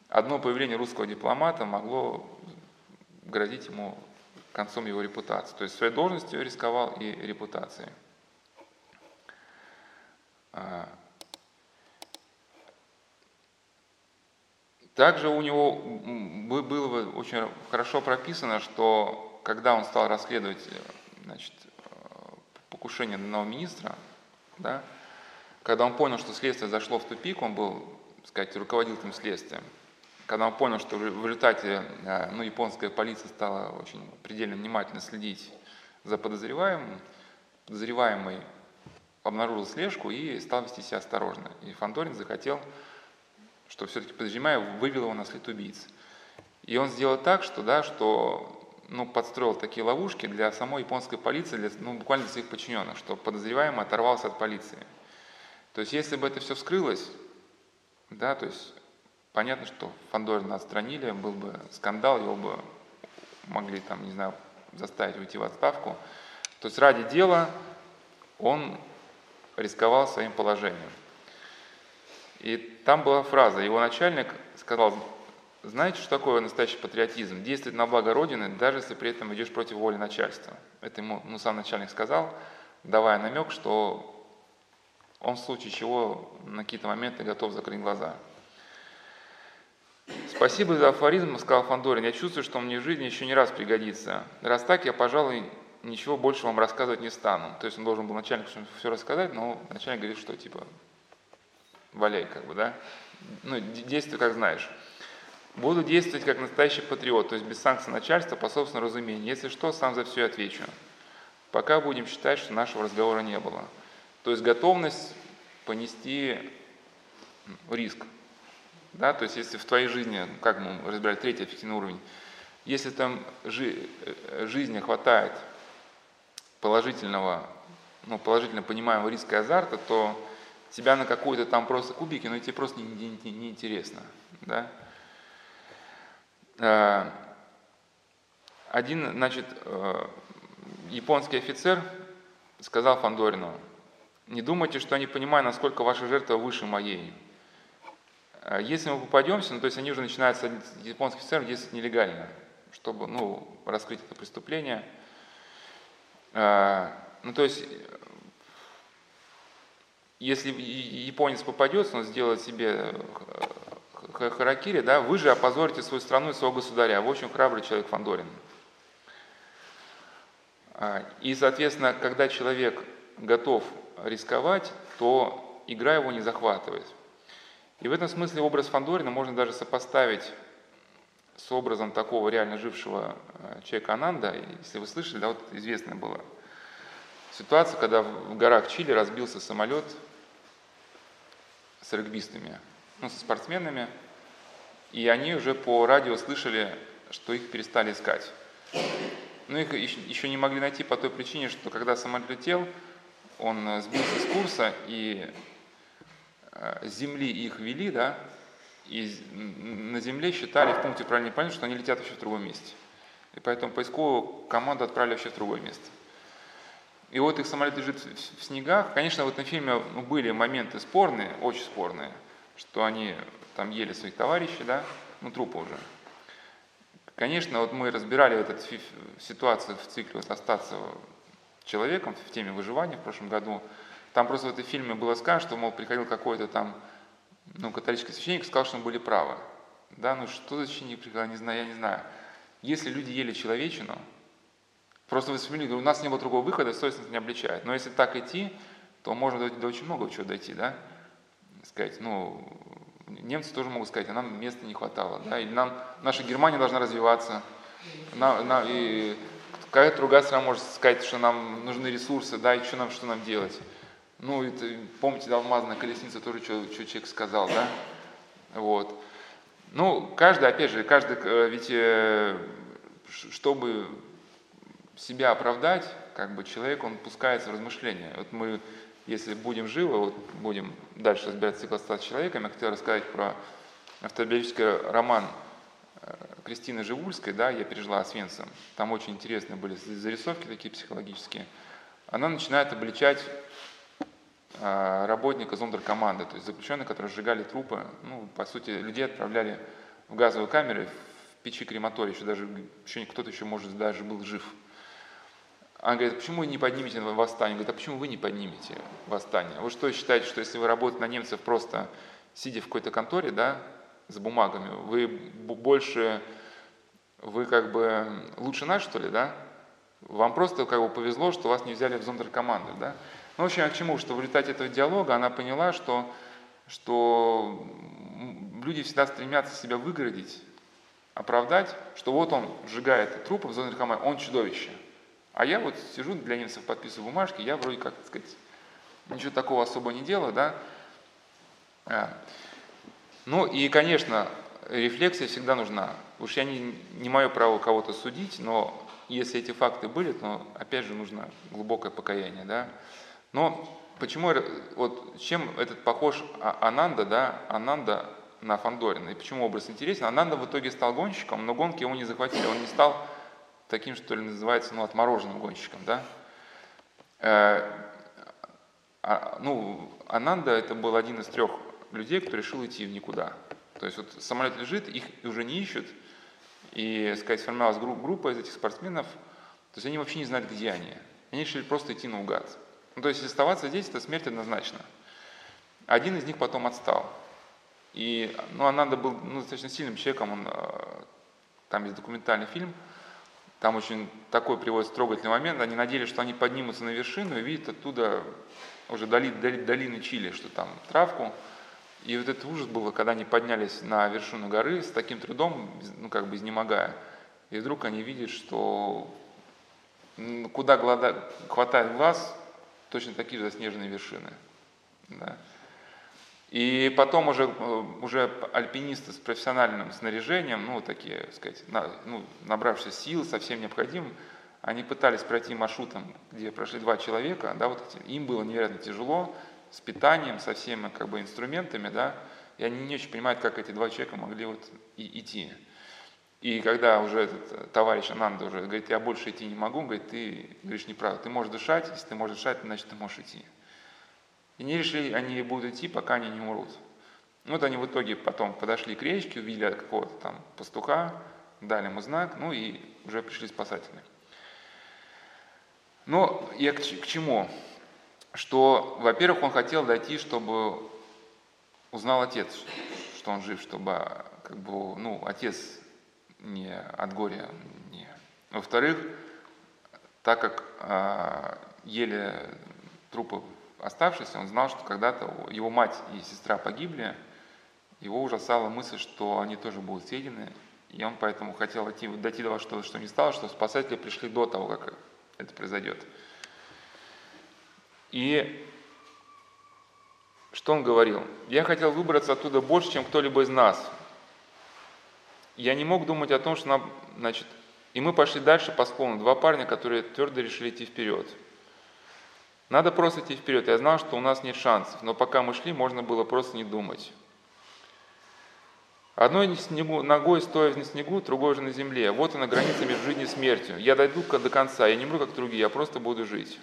Одно появление русского дипломата могло грозить ему концом его репутации. То есть своей должностью рисковал и репутацией. Также у него было очень хорошо прописано, что когда он стал расследовать значит, покушение на нового министра, да, когда он понял, что следствие зашло в тупик, он был, так сказать, руководил этим следствием, когда он понял, что в результате э, ну, японская полиция стала очень предельно внимательно следить за подозреваемым, подозреваемый обнаружил слежку и стал вести себя осторожно. И Фандорин захотел, что все-таки подозреваемый вывел его на след убийц. И он сделал так, что, да, что ну, подстроил такие ловушки для самой японской полиции, для, ну, буквально для своих подчиненных, что подозреваемый оторвался от полиции. То есть, если бы это все вскрылось, да, то есть, понятно, что Фандорина отстранили, был бы скандал, его бы могли, там, не знаю, заставить уйти в отставку. То есть, ради дела он рисковал своим положением. И там была фраза, его начальник сказал, знаете, что такое настоящий патриотизм? Действовать на благо Родины, даже если при этом идешь против воли начальства. Это ему ну, сам начальник сказал, давая намек, что он в случае чего на какие-то моменты готов закрыть глаза. Спасибо за афоризм, сказал Фандорин. Я чувствую, что мне в жизни еще не раз пригодится. Раз так, я, пожалуй, ничего больше вам рассказывать не стану. То есть он должен был начальнику все рассказать, но начальник говорит, что типа валяй, как бы, да? Ну, действуй, как знаешь. Буду действовать как настоящий патриот, то есть без санкций начальства по собственному разумению. Если что, сам за все отвечу. Пока будем считать, что нашего разговора не было. То есть готовность понести риск. Да? То есть если в твоей жизни, как мы разбирали, третий эффективный уровень, если там жи, э, жизни хватает положительного, ну, положительно понимаемого риска и азарта, то тебя на какой-то там просто кубике, но тебе просто неинтересно. Не, интересно, да? Э, один, значит, э, японский офицер сказал Фандорину, не думайте, что я не понимаю, насколько ваша жертва выше моей. Э, если мы попадемся, ну, то есть они уже начинают с японских офицеров действовать нелегально, чтобы ну, раскрыть это преступление. Ну, то есть, если японец попадется, он сделает себе харакири, да, вы же опозорите свою страну и своего государя. Вы очень храбрый человек Фандорин. А, и, соответственно, когда человек готов рисковать, то игра его не захватывает. И в этом смысле образ Фандорина можно даже сопоставить с образом такого реально жившего э, человека Ананда. Если вы слышали, да, вот известная была ситуация, когда в горах Чили разбился самолет с регбистами, ну, со спортсменами, и они уже по радио слышали, что их перестали искать. Но их еще не могли найти по той причине, что когда самолет летел, он э, сбился с курса, и э, с земли их вели, да, и на земле считали в пункте правильно поняли, что они летят вообще в другом месте. И поэтому поисковую команду отправили вообще в другое место. И вот их самолет лежит в снегах. Конечно, в этом фильме ну, были моменты спорные, очень спорные, что они там ели своих товарищей, да, ну трупы уже. Конечно, вот мы разбирали вот эту ситуацию в цикле вот остаться человеком в теме выживания в прошлом году. Там просто в этом фильме было сказано, что, мол, приходил какой-то там ну, католический священник сказал, что мы были правы. Да, ну что за священник приходил, не знаю, я не знаю. Если люди ели человечину, просто вы вспомнили, у нас не было другого выхода, совестность не обличает. Но если так идти, то можно до, до очень много чего дойти, да? Сказать, ну, немцы тоже могут сказать, а нам места не хватало, да, или нам, наша Германия должна развиваться, на, на, и какая-то другая страна может сказать, что нам нужны ресурсы, да, и что нам, что нам делать. Ну, это, помните, да, алмазная колесница тоже, что, что человек сказал, да, вот. Ну, каждый, опять же, каждый, э, ведь, э, чтобы себя оправдать, как бы человек, он пускается в размышления. Вот мы если будем живы, вот будем дальше разбирать цикл «Стать человеком», я хотел рассказать про автобиографический роман э, Кристины Живульской, да, «Я пережила Освенцим». Там очень интересные были зарисовки такие психологические. Она начинает обличать э, работника зондеркоманды, то есть заключенных, которые сжигали трупы, ну, по сути, людей отправляли в газовые камеры, в печи крематория, еще даже еще кто-то еще, может, даже был жив – она говорит, почему вы не поднимете восстание? Говорит, а почему вы не поднимете восстание? Вы что считаете, что если вы работаете на немцев просто сидя в какой-то конторе, да, с бумагами, вы больше, вы как бы лучше нас, что ли, да? Вам просто как бы повезло, что вас не взяли в зондеркоманды, да? Ну, в общем, а к чему? Что в результате этого диалога она поняла, что, что люди всегда стремятся себя выгородить, оправдать, что вот он сжигает трупы в зондеркоманде, он чудовище – а я вот сижу для немцев, подписываю бумажки, я вроде как, так сказать, ничего такого особо не делаю, да. А. Ну и, конечно, рефлексия всегда нужна. Уж я не, не мое право кого-то судить, но если эти факты были, то опять же нужно глубокое покаяние, да. Но почему, вот чем этот похож а, Ананда, да, Ананда на Фандорина, и почему образ интересен? Ананда в итоге стал гонщиком, но гонки его не захватили, он не стал таким, что ли, называется, ну, отмороженным гонщиком, да. Э, а, ну, Ананда это был один из трех людей, кто решил идти в никуда. То есть вот самолет лежит, их уже не ищут, и, сказать, сформировалась группа из этих спортсменов, то есть они вообще не знают, где они. Они решили просто идти наугад. Ну, то есть оставаться здесь, это смерть однозначно. Один из них потом отстал. И, ну, Ананда был ну, достаточно сильным человеком, он, э, там есть документальный фильм, там очень такой приводится трогательный момент. Они надеялись, что они поднимутся на вершину и видят оттуда уже доли, доли, долины Чили, что там травку. И вот этот ужас был, когда они поднялись на вершину горы с таким трудом, ну как бы изнемогая. И вдруг они видят, что куда глада, хватает глаз, точно такие же заснеженные вершины. Да. И потом уже, э, уже альпинисты с профессиональным снаряжением, ну, такие, сказать, на, ну, набравшись сил, совсем необходимым, они пытались пройти маршрутом, где прошли два человека, да, вот им было невероятно тяжело, с питанием, со всеми как бы инструментами, да, и они не очень понимают, как эти два человека могли вот и, идти. И когда уже этот товарищ Ананда уже говорит, я больше идти не могу, говорит, ты говоришь неправда, ты можешь дышать, если ты можешь дышать, значит ты можешь идти. И не решили, они будут идти, пока они не умрут. Вот они в итоге потом подошли к речке, увидели какого-то там пастуха, дали ему знак, ну и уже пришли спасатели. Но я к, к чему? Что, во-первых, он хотел дойти, чтобы узнал отец, что он жив, чтобы как бы, ну, отец не от горя не. Во-вторых, так как а, ели трупы оставшиеся, он знал, что когда-то его мать и сестра погибли, его ужасала мысль, что они тоже будут съедены, и он поэтому хотел идти, дойти до вас, что, что не стало, что спасатели пришли до того, как это произойдет. И что он говорил? Я хотел выбраться оттуда больше, чем кто-либо из нас. Я не мог думать о том, что нам, значит, и мы пошли дальше по склону. Два парня, которые твердо решили идти вперед. Надо просто идти вперед. Я знал, что у нас нет шансов, но пока мы шли, можно было просто не думать. Одной снегу, ногой стоя на снегу, другой же на земле. Вот она граница между жизнью и смертью. Я дойду до конца, я не умру, как другие, я просто буду жить.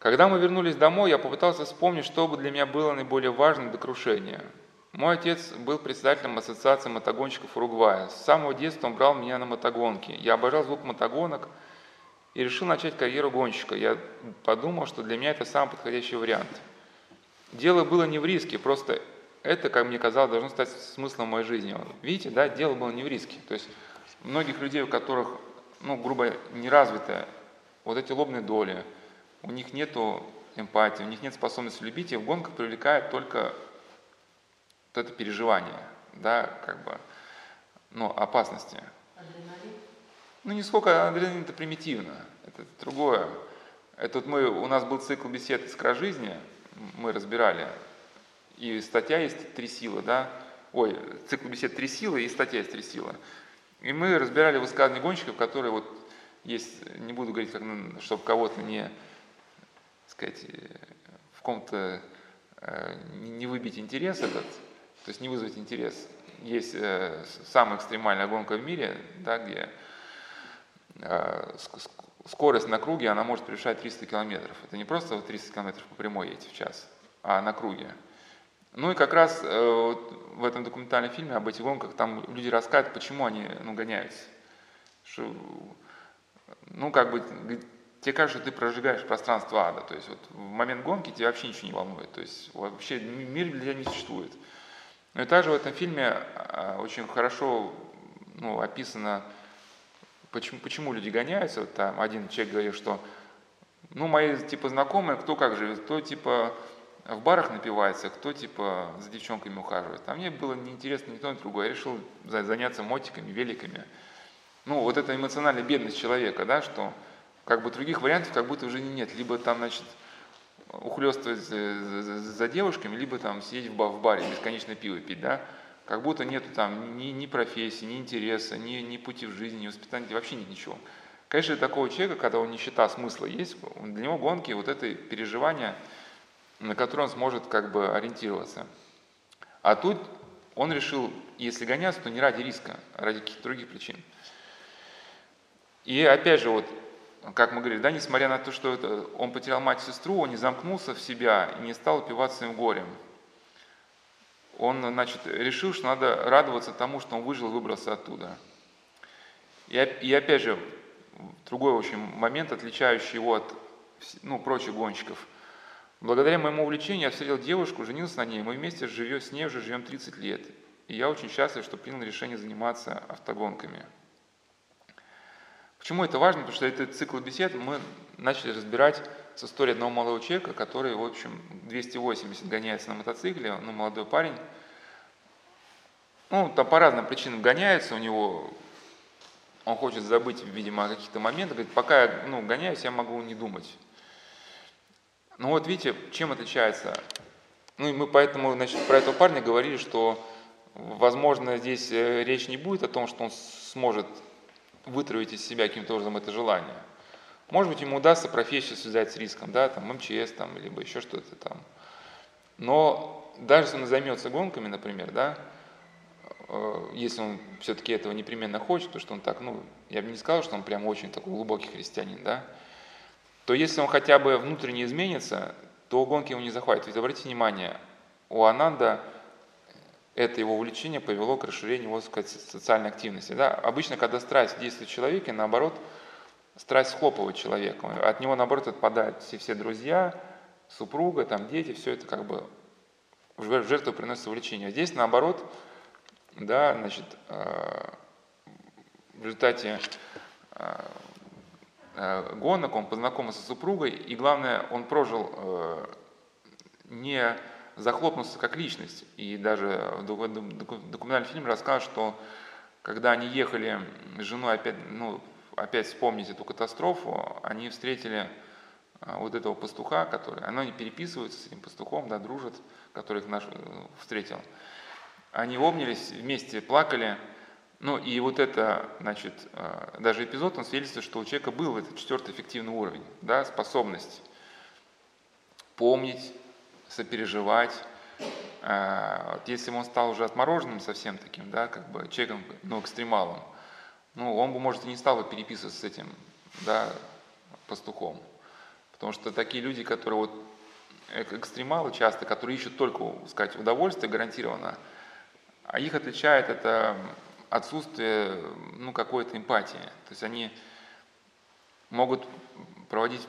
Когда мы вернулись домой, я попытался вспомнить, что бы для меня было наиболее важным до крушения. Мой отец был председателем Ассоциации мотогонщиков Уругвая. С самого детства он брал меня на мотогонки. Я обожал звук мотогонок и решил начать карьеру гонщика. Я подумал, что для меня это самый подходящий вариант. Дело было не в риске, просто это, как мне казалось, должно стать смыслом моей жизни. Видите, да, дело было не в риске. То есть многих людей, у которых, ну, грубо, не вот эти лобные доли, у них нет эмпатии, у них нет способности любить, и в гонках привлекает только вот это переживание, да, как бы, ну, опасности. Адреналин? Ну, не сколько адреналин, это примитивно, это другое. Это вот мы, у нас был цикл бесед «Искра жизни», мы разбирали, и статья есть «Три силы», да, ой, цикл бесед «Три силы» и статья есть «Три силы». И мы разбирали высказывания гонщиков, которые вот есть, не буду говорить, как, чтобы кого-то не, сказать, в ком-то э, не выбить интерес этот, то есть не вызвать интерес. Есть э, самая экстремальная гонка в мире, да, где скорость на круге, она может превышать 300 километров. Это не просто 300 километров по прямой едете в час, а на круге. Ну и как раз э, в этом документальном фильме об этих гонках там люди рассказывают, почему они ну, гоняются. Что, ну, как бы, тебе кажется, что ты прожигаешь пространство ада. То есть вот в момент гонки тебя вообще ничего не волнует. То есть вообще мир для тебя не существует. Ну и также в этом фильме а, очень хорошо ну, описано, почему, почему люди гоняются. Вот там один человек говорил, что ну, мои типа знакомые, кто как живет, кто типа в барах напивается, кто типа за девчонками ухаживает. А мне было неинтересно ни то, ни другое. Я решил заняться мотиками, великами. Ну, вот эта эмоциональная бедность человека, да, что как бы других вариантов как будто уже нет. Либо там, значит, ухлёстывать за, девушками, либо там сидеть в баре, бесконечно пиво пить, да, как будто нету там ни, ни профессии, ни интереса, ни, ни пути в жизни, ни воспитания, вообще нет ничего. Конечно, такого человека, когда он считает смысла есть, для него гонки, вот это переживание, на которое он сможет как бы ориентироваться. А тут он решил, если гоняться, то не ради риска, а ради каких-то других причин. И опять же, вот как мы говорили, да, несмотря на то, что это, он потерял мать и сестру, он не замкнулся в себя и не стал упиваться своим горем. Он, значит, решил, что надо радоваться тому, что он выжил и выбрался оттуда. И, и опять же, другой очень момент, отличающий его от ну, прочих гонщиков. Благодаря моему увлечению я встретил девушку, женился на ней, мы вместе живем, с ней уже живем 30 лет. И я очень счастлив, что принял решение заниматься автогонками. Почему это важно? Потому что этот цикл бесед мы начали разбирать с историей одного молодого человека, который, в общем, 280 гоняется на мотоцикле, ну, молодой парень. Ну, там по разным причинам гоняется, у него, он хочет забыть, видимо, о каких-то моментах, говорит, пока я ну, гоняюсь, я могу не думать. Ну вот видите, чем отличается? Ну и мы поэтому, значит, про этого парня говорили, что, возможно, здесь э, речь не будет о том, что он сможет вытравить из себя каким-то образом это желание. Может быть, ему удастся профессию связать с риском, да, там МЧС, там, либо еще что-то там. Но даже если он займется гонками, например, да, э, если он все-таки этого непременно хочет, то что он так, ну, я бы не сказал, что он прям очень такой глубокий христианин, да, то если он хотя бы внутренне изменится, то гонки его не захватит. Ведь обратите внимание, у Ананда это его увлечение повело к расширению его сказать, социальной активности. Да? Обычно, когда страсть действует в человеке, наоборот, страсть схлопывает человека. От него, наоборот, отпадают все, все друзья, супруга, там, дети, все это как бы в жертву приносится увлечение. Здесь, наоборот, да, значит, э, в результате э, э, гонок он познакомился с супругой, и главное, он прожил не захлопнулся как личность. И даже в документальном фильме рассказывают, что когда они ехали с женой опять, ну, опять вспомнить эту катастрофу, они встретили а, вот этого пастуха, который, она не переписывается с этим пастухом, да, дружат, который их наш, э, встретил. Они обнялись, вместе плакали, ну и вот это, значит, а, даже эпизод, он свидетельствует, что у человека был этот четвертый эффективный уровень, да, способность помнить, сопереживать. А, если бы он стал уже отмороженным совсем таким, да, как бы человеком, ну, экстремалом, ну, он бы, может, и не стал бы переписываться с этим, да, пастухом. Потому что такие люди, которые вот экстремалы часто, которые ищут только, сказать, удовольствие гарантированно, а их отличает это отсутствие, ну, какой-то эмпатии. То есть они могут проводить,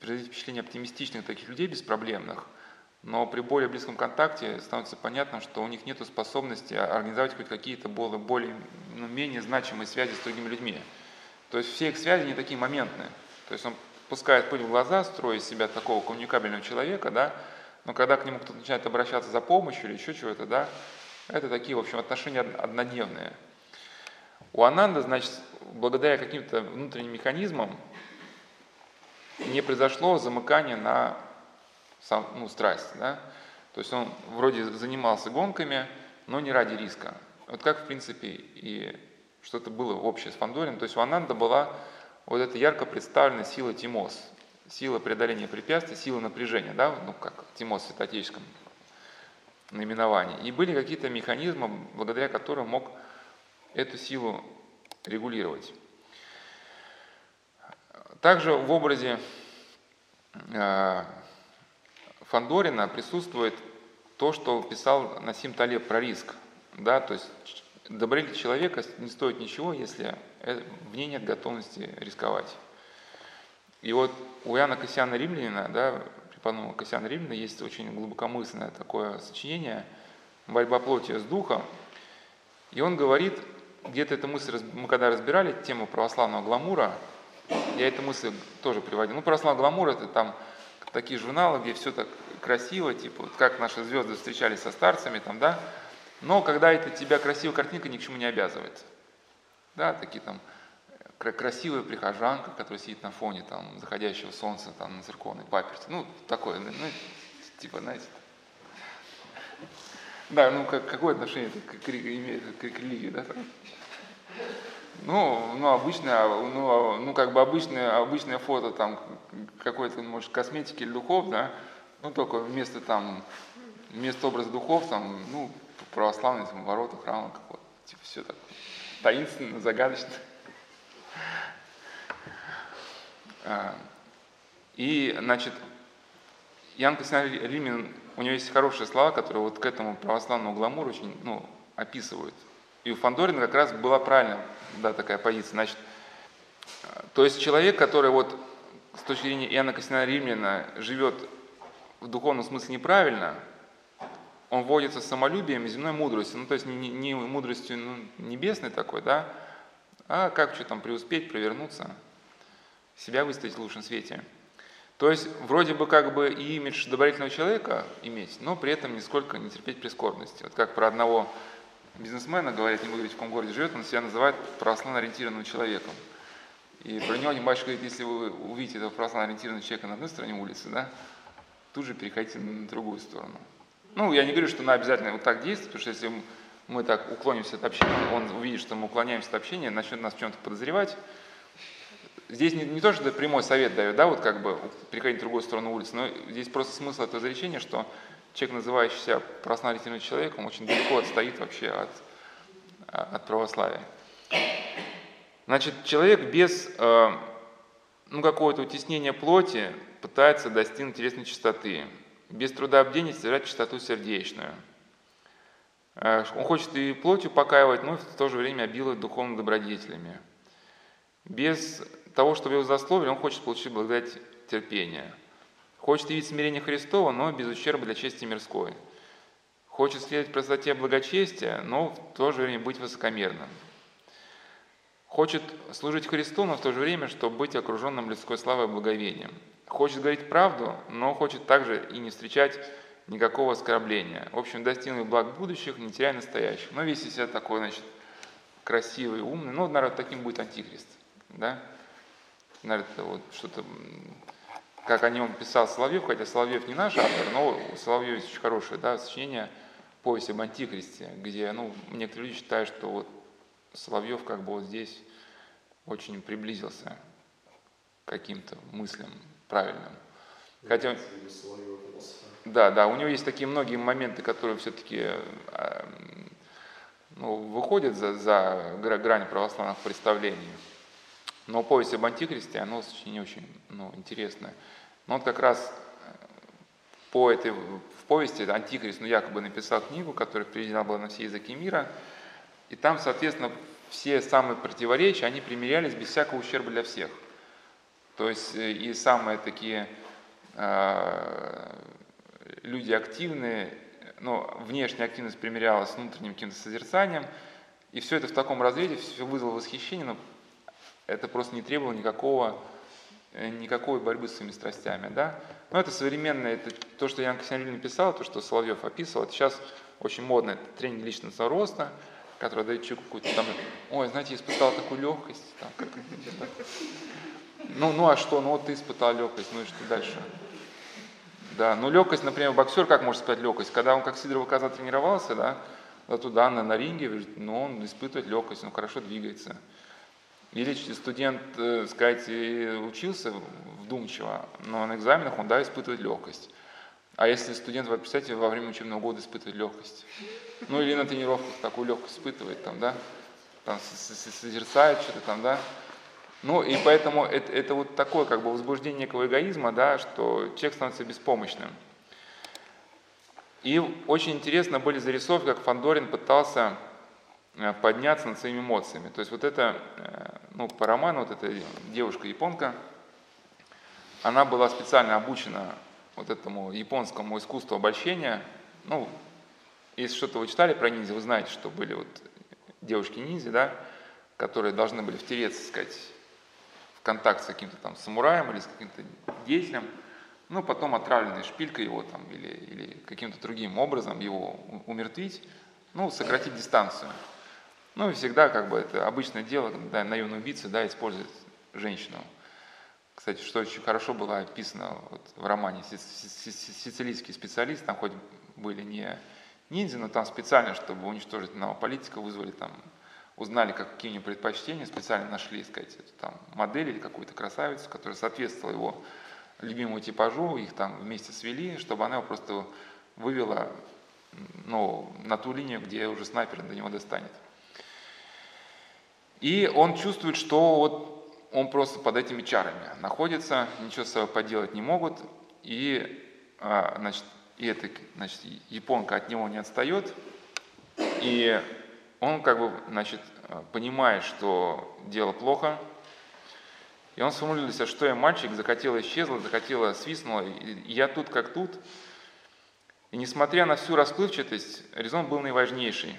производить впечатление оптимистичных таких людей беспроблемных – но при более близком контакте становится понятно, что у них нет способности организовать хоть какие-то более, ну, менее значимые связи с другими людьми. То есть все их связи не такие моментные. То есть он пускает пыль в глаза, строя себя такого коммуникабельного человека, да, но когда к нему кто-то начинает обращаться за помощью или еще чего-то, да, это такие, в общем, отношения однодневные. У Ананда, значит, благодаря каким-то внутренним механизмам не произошло замыкание на сам, ну, страсть. Да? То есть он вроде занимался гонками, но не ради риска. Вот как, в принципе, и что-то было общее с Фандорин. То есть у Ананда была вот эта ярко представленная сила Тимос, сила преодоления препятствий, сила напряжения, да, ну как Тимос в святоотеческом наименовании. И были какие-то механизмы, благодаря которым мог эту силу регулировать. Также в образе а, Фандорина присутствует то, что писал Насим Талеб про риск. Да, то есть добродетель человека не стоит ничего, если э, в ней нет готовности рисковать. И вот у Яна Кассиана Римлянина, да, преподобного Кассиана Римляна, есть очень глубокомысленное такое сочинение «Борьба плоти с духом». И он говорит, где-то эту мысль, мы когда разбирали тему православного гламура, я эту мысль тоже приводил. Ну, православный гламур – это там такие журналы, где все так красиво, типа, вот как наши звезды встречались со старцами, там, да, но когда это тебя красивая картинка ни к чему не обязывает. Да, такие там красивая прихожанка, которая сидит на фоне там заходящего солнца там на церковной паперти. Ну, такое, ну, типа, знаете. Да, ну как, какое отношение это к, к, имеет к, к религии, да? Ну, ну, обычное, ну, ну, как бы обычное, обычное фото там какой-то, может, косметики или духов, да, ну, только вместо там, вместо образа духов, там, ну, православные там, ворота храма какого-то, типа все так таинственно, загадочно. А, и, значит, Ян Костян Римин, у него есть хорошие слова, которые вот к этому православному гламуру очень, ну, описывают. И у Фандорина как раз была правильная да, такая позиция. Значит, то есть человек, который вот с точки зрения Иоанна Костяна Римляна живет в духовном смысле неправильно, он вводится самолюбием и земной мудростью, ну то есть не, не мудростью ну, небесной такой, да, а как что там преуспеть, провернуться, себя выставить в лучшем свете. То есть вроде бы как бы и имидж добродетельного человека иметь, но при этом нисколько не терпеть прискорбности. Вот как про одного бизнесмена говорит, не буду говорить, в каком городе живет, он себя называет православно ориентированным человеком. И про него батюшка говорит, если вы увидите этого православно ориентированного человека на одной стороне улицы, да, тут же переходите на другую сторону. Ну, я не говорю, что надо обязательно вот так действовать, потому что если мы так уклонимся от общения, он увидит, что мы уклоняемся от общения, начнет нас в чем-то подозревать, здесь не, не то, что прямой совет дает, да, вот как бы переходить в другую сторону улицы, но здесь просто смысл этого изречения, что человек, называющий себя православительным человеком, очень далеко отстоит вообще от, от православия. Значит, человек без э, ну, какого-то утеснения плоти пытается достигнуть телесной чистоты. Без труда бдения стирать чистоту сердечную. Э, он хочет и плотью покаивать, но в то же время обиловать духовными добродетелями. Без того, чтобы его засловили, он хочет получить благодать терпения. Хочет видеть смирение Христова, но без ущерба для чести мирской. Хочет следовать простоте благочестия, но в то же время быть высокомерным. Хочет служить Христу, но в то же время, чтобы быть окруженным людской славой и благовением. Хочет говорить правду, но хочет также и не встречать никакого оскорбления. В общем, достигнуть благ будущих, не теряя настоящих. Но весь себя такой, значит, красивый, умный. Ну, наверное, таким будет антихрист. Да? Наверное, это вот что-то, как о нем писал Соловьев, хотя Соловьев не наш автор, но у Соловьева есть очень хорошее да, сочинение «Повесть об антихристе», где ну, некоторые люди считают, что вот Соловьев как бы вот здесь очень приблизился к каким-то мыслям правильным. Хотя, да, да, у него есть такие многие моменты, которые все-таки а, ну, выходят за, за грань православных представлений. Но повесть об антихристе, оно не очень ну, интересное. Но он как раз э, по этой, в повести Антихрист, ну, якобы написал книгу, которая переведена была на все языки мира, и там, соответственно, все самые противоречия, они примерялись без всякого ущерба для всех. То есть э, и самые такие э, люди активные, ну, внешняя активность примерялась с внутренним каким-то созерцанием, и все это в таком разрезе, все вызвало восхищение, но это просто не требовало никакого, никакой борьбы с своими страстями. Да? Но это современное, это то, что Ян Ксениль написал, то, что Соловьев описывал, это сейчас очень модно, это тренинг личностного роста, который дает человеку какую-то там, ой, знаете, испытал такую легкость, там, как, ну, ну а что, ну вот ты испытал легкость, ну и что дальше? Да, ну легкость, например, боксер, как может сказать легкость? Когда он как Сидоров Каза тренировался, да туда, на, на ринге, ну он испытывает легкость, он хорошо двигается. Или студент, э, сказать, учился вдумчиво, но на экзаменах он, да, испытывает легкость. А если студент, вы представьте, во время учебного года испытывает легкость? Ну или на тренировках такую легкость испытывает, там, да, там созерцает что-то там, да. Ну и поэтому это, это вот такое как бы возбуждение некого эгоизма, да, что человек становится беспомощным. И очень интересно были зарисовки, как Фандорин пытался э, подняться над своими эмоциями. То есть вот это, э, ну, по роману, вот эта девушка-японка, она была специально обучена вот этому японскому искусству обольщения. Ну, если что-то вы читали про ниндзя, вы знаете, что были вот девушки-ниндзя, да, которые должны были втереться, сказать, в контакт с каким-то там самураем или с каким-то деятелем, ну, потом отравленной шпилькой его там или, или каким-то другим образом его умертвить, ну, сократить дистанцию. Ну, и всегда, как бы, это обычное дело, когда наемный убийца, да, использует женщину. Кстати, что очень хорошо было описано вот в романе «Сицилийский специалист», там хоть были не ниндзя, но там специально, чтобы уничтожить одного политика, вызвали там, узнали, какие у него предпочтения, специально нашли, сказать, там, модель или какую-то красавицу, которая соответствовала его любимому типажу, их там вместе свели, чтобы она его просто вывела ну, на ту линию, где уже снайпер до него достанет. И он чувствует, что вот он просто под этими чарами находится, ничего с собой поделать не могут, и а, значит, и эта значит, японка от него не отстает, и он как бы, значит, понимает, что дело плохо, и он сформулирует себя, что я мальчик, захотела исчезла, захотела свистнула, и я тут как тут. И несмотря на всю расплывчатость, резон был наиважнейший.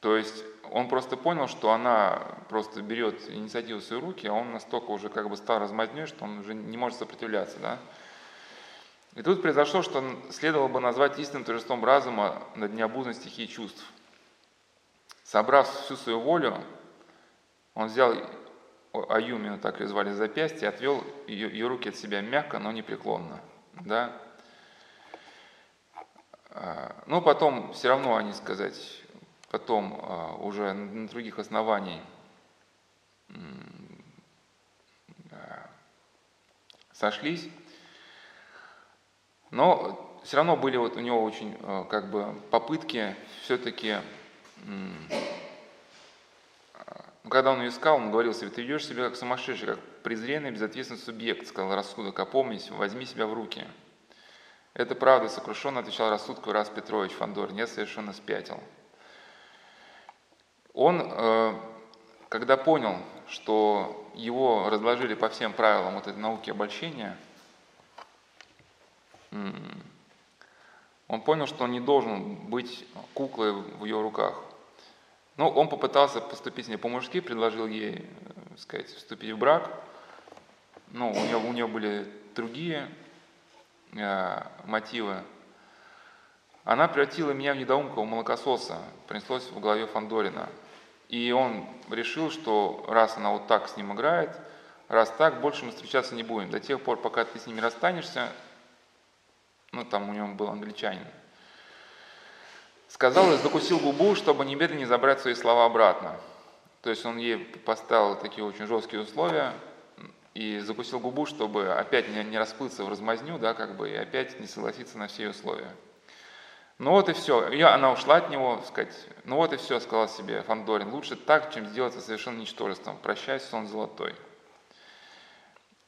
То есть он просто понял, что она просто берет инициативу в свои руки, а он настолько уже как бы стал размазнёй, что он уже не может сопротивляться. Да? И тут произошло, что следовало бы назвать истинным торжеством разума над необузной стихии чувств. Собрав всю свою волю, он взял Аюмину, так ее звали, запястье, отвел ее, ее руки от себя мягко, но непреклонно. Да? А, но потом все равно они, сказать, потом а, уже на других оснований сошлись. Но все равно были вот у него очень как бы попытки все-таки когда он ее искал, он говорил себе, ты ведешь себя как сумасшедший, как презренный, безответственный субъект, сказал рассудок, опомнись, возьми себя в руки. Это правда, сокрушенно отвечал рассудку раз Петрович Фандор, я совершенно спятил. Он, э, когда понял, что его разложили по всем правилам вот этой науки обольщения, он понял, что он не должен быть куклой в ее руках. Ну, он попытался поступить с ней по-мужски, предложил ей, э, сказать, вступить в брак. Ну, у нее, у нее были другие э, мотивы. Она превратила меня в недоумка, в молокососа, принеслось в голове Фандорина. И он решил, что раз она вот так с ним играет, раз так, больше мы встречаться не будем. До тех пор, пока ты с ними расстанешься, ну, там у него был англичанин, сказал и закусил губу, чтобы немедленно не забрать свои слова обратно. То есть он ей поставил такие очень жесткие условия и закусил губу, чтобы опять не расплыться в размазню, да, как бы, и опять не согласиться на все условия. Ну вот и все. И она ушла от него, сказать, ну вот и все, сказал себе Фандорин. Лучше так, чем сделаться совершенно ничтожеством. Прощай, сон золотой.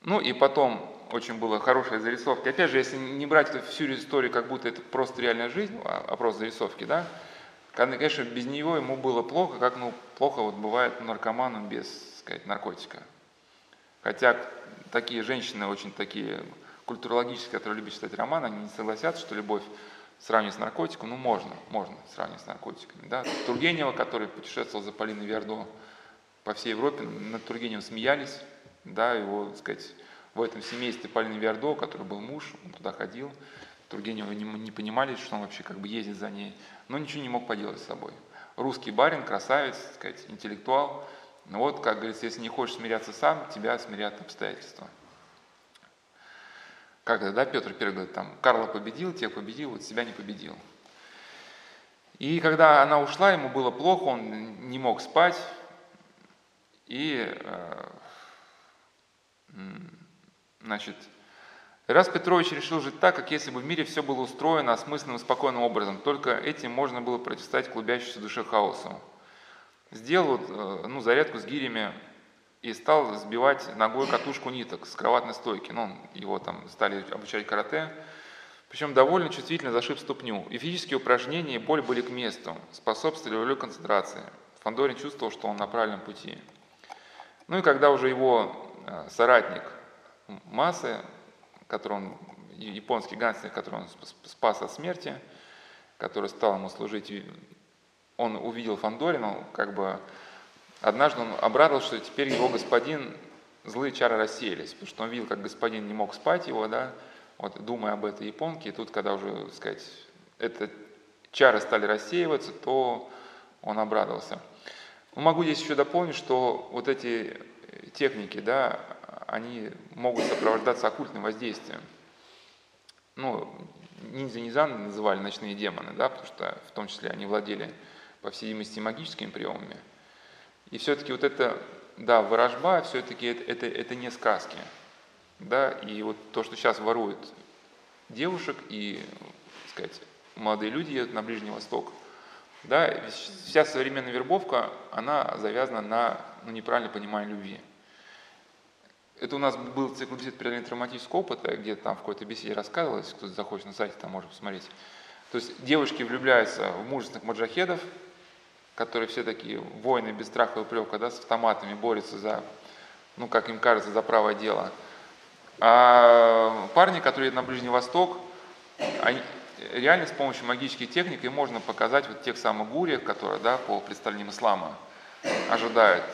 Ну и потом очень было хорошая зарисовки. Опять же, если не брать всю историю, как будто это просто реальная жизнь, а, просто зарисовки, да, конечно, без него ему было плохо, как ну, плохо вот бывает наркоманом без, сказать, наркотика. Хотя такие женщины, очень такие культурологические, которые любят читать романы, они не согласятся, что любовь сравнивать с наркотиком, ну можно, можно сравнивать с наркотиками. Да? Тургенева, который путешествовал за Полиной Виардо по всей Европе, над Тургеневым смеялись, да, его, так сказать, в этом семействе Полины Виардо, который был муж, он туда ходил, Тургенева не, не понимали, что он вообще как бы ездит за ней, но ничего не мог поделать с собой. Русский барин, красавец, так сказать, интеллектуал, но вот, как говорится, если не хочешь смиряться сам, тебя смирят обстоятельства. Как да, Петр Первый говорит, там, Карла победил, тех победил, вот себя не победил. И когда она ушла, ему было плохо, он не мог спать, и э, Значит, Раз Петрович решил жить так, как если бы в мире все было устроено осмысленным и спокойным образом, только этим можно было противостоять клубящейся душе хаосу. Сделал э, ну, зарядку с гирями и стал сбивать ногой катушку ниток с кроватной стойки. Ну, его там стали обучать карате. Причем довольно чувствительно зашиб ступню. И физические упражнения и боль были к месту, способствовали концентрации. Фандорин чувствовал, что он на правильном пути. Ну и когда уже его э, соратник – массы, который он, японский гангстер, который он спас от смерти, который стал ему служить, он увидел Фандорина, как бы однажды он обрадовался, что теперь его господин, злые чары рассеялись, потому что он видел, как господин не мог спать его, да, вот думая об этой японке, и тут, когда уже, так сказать, это чары стали рассеиваться, то он обрадовался. Могу здесь еще дополнить, что вот эти техники, да, они могут сопровождаться оккультным воздействием. Ну, ниндзя-низан называли ночные демоны, да, потому что в том числе они владели, по всей видимости, магическими приемами. И все-таки вот это, да, ворожба, все-таки это, это, это не сказки. Да, и вот то, что сейчас воруют девушек и, так сказать, молодые люди едут на Ближний Восток, да, вся современная вербовка, она завязана на ну, неправильном понимании любви. Это у нас был цикл бесед преодоления травматического опыта, где там в какой-то беседе рассказывалось, кто захочет на сайте, там можно посмотреть. То есть девушки влюбляются в мужественных маджахедов, которые все такие воины без страха и упрека, да, с автоматами борются за, ну, как им кажется, за правое дело. А парни, которые едут на Ближний Восток, они, реально с помощью магических техник им можно показать вот тех самых гуриев, которые, да, по представлениям ислама ожидают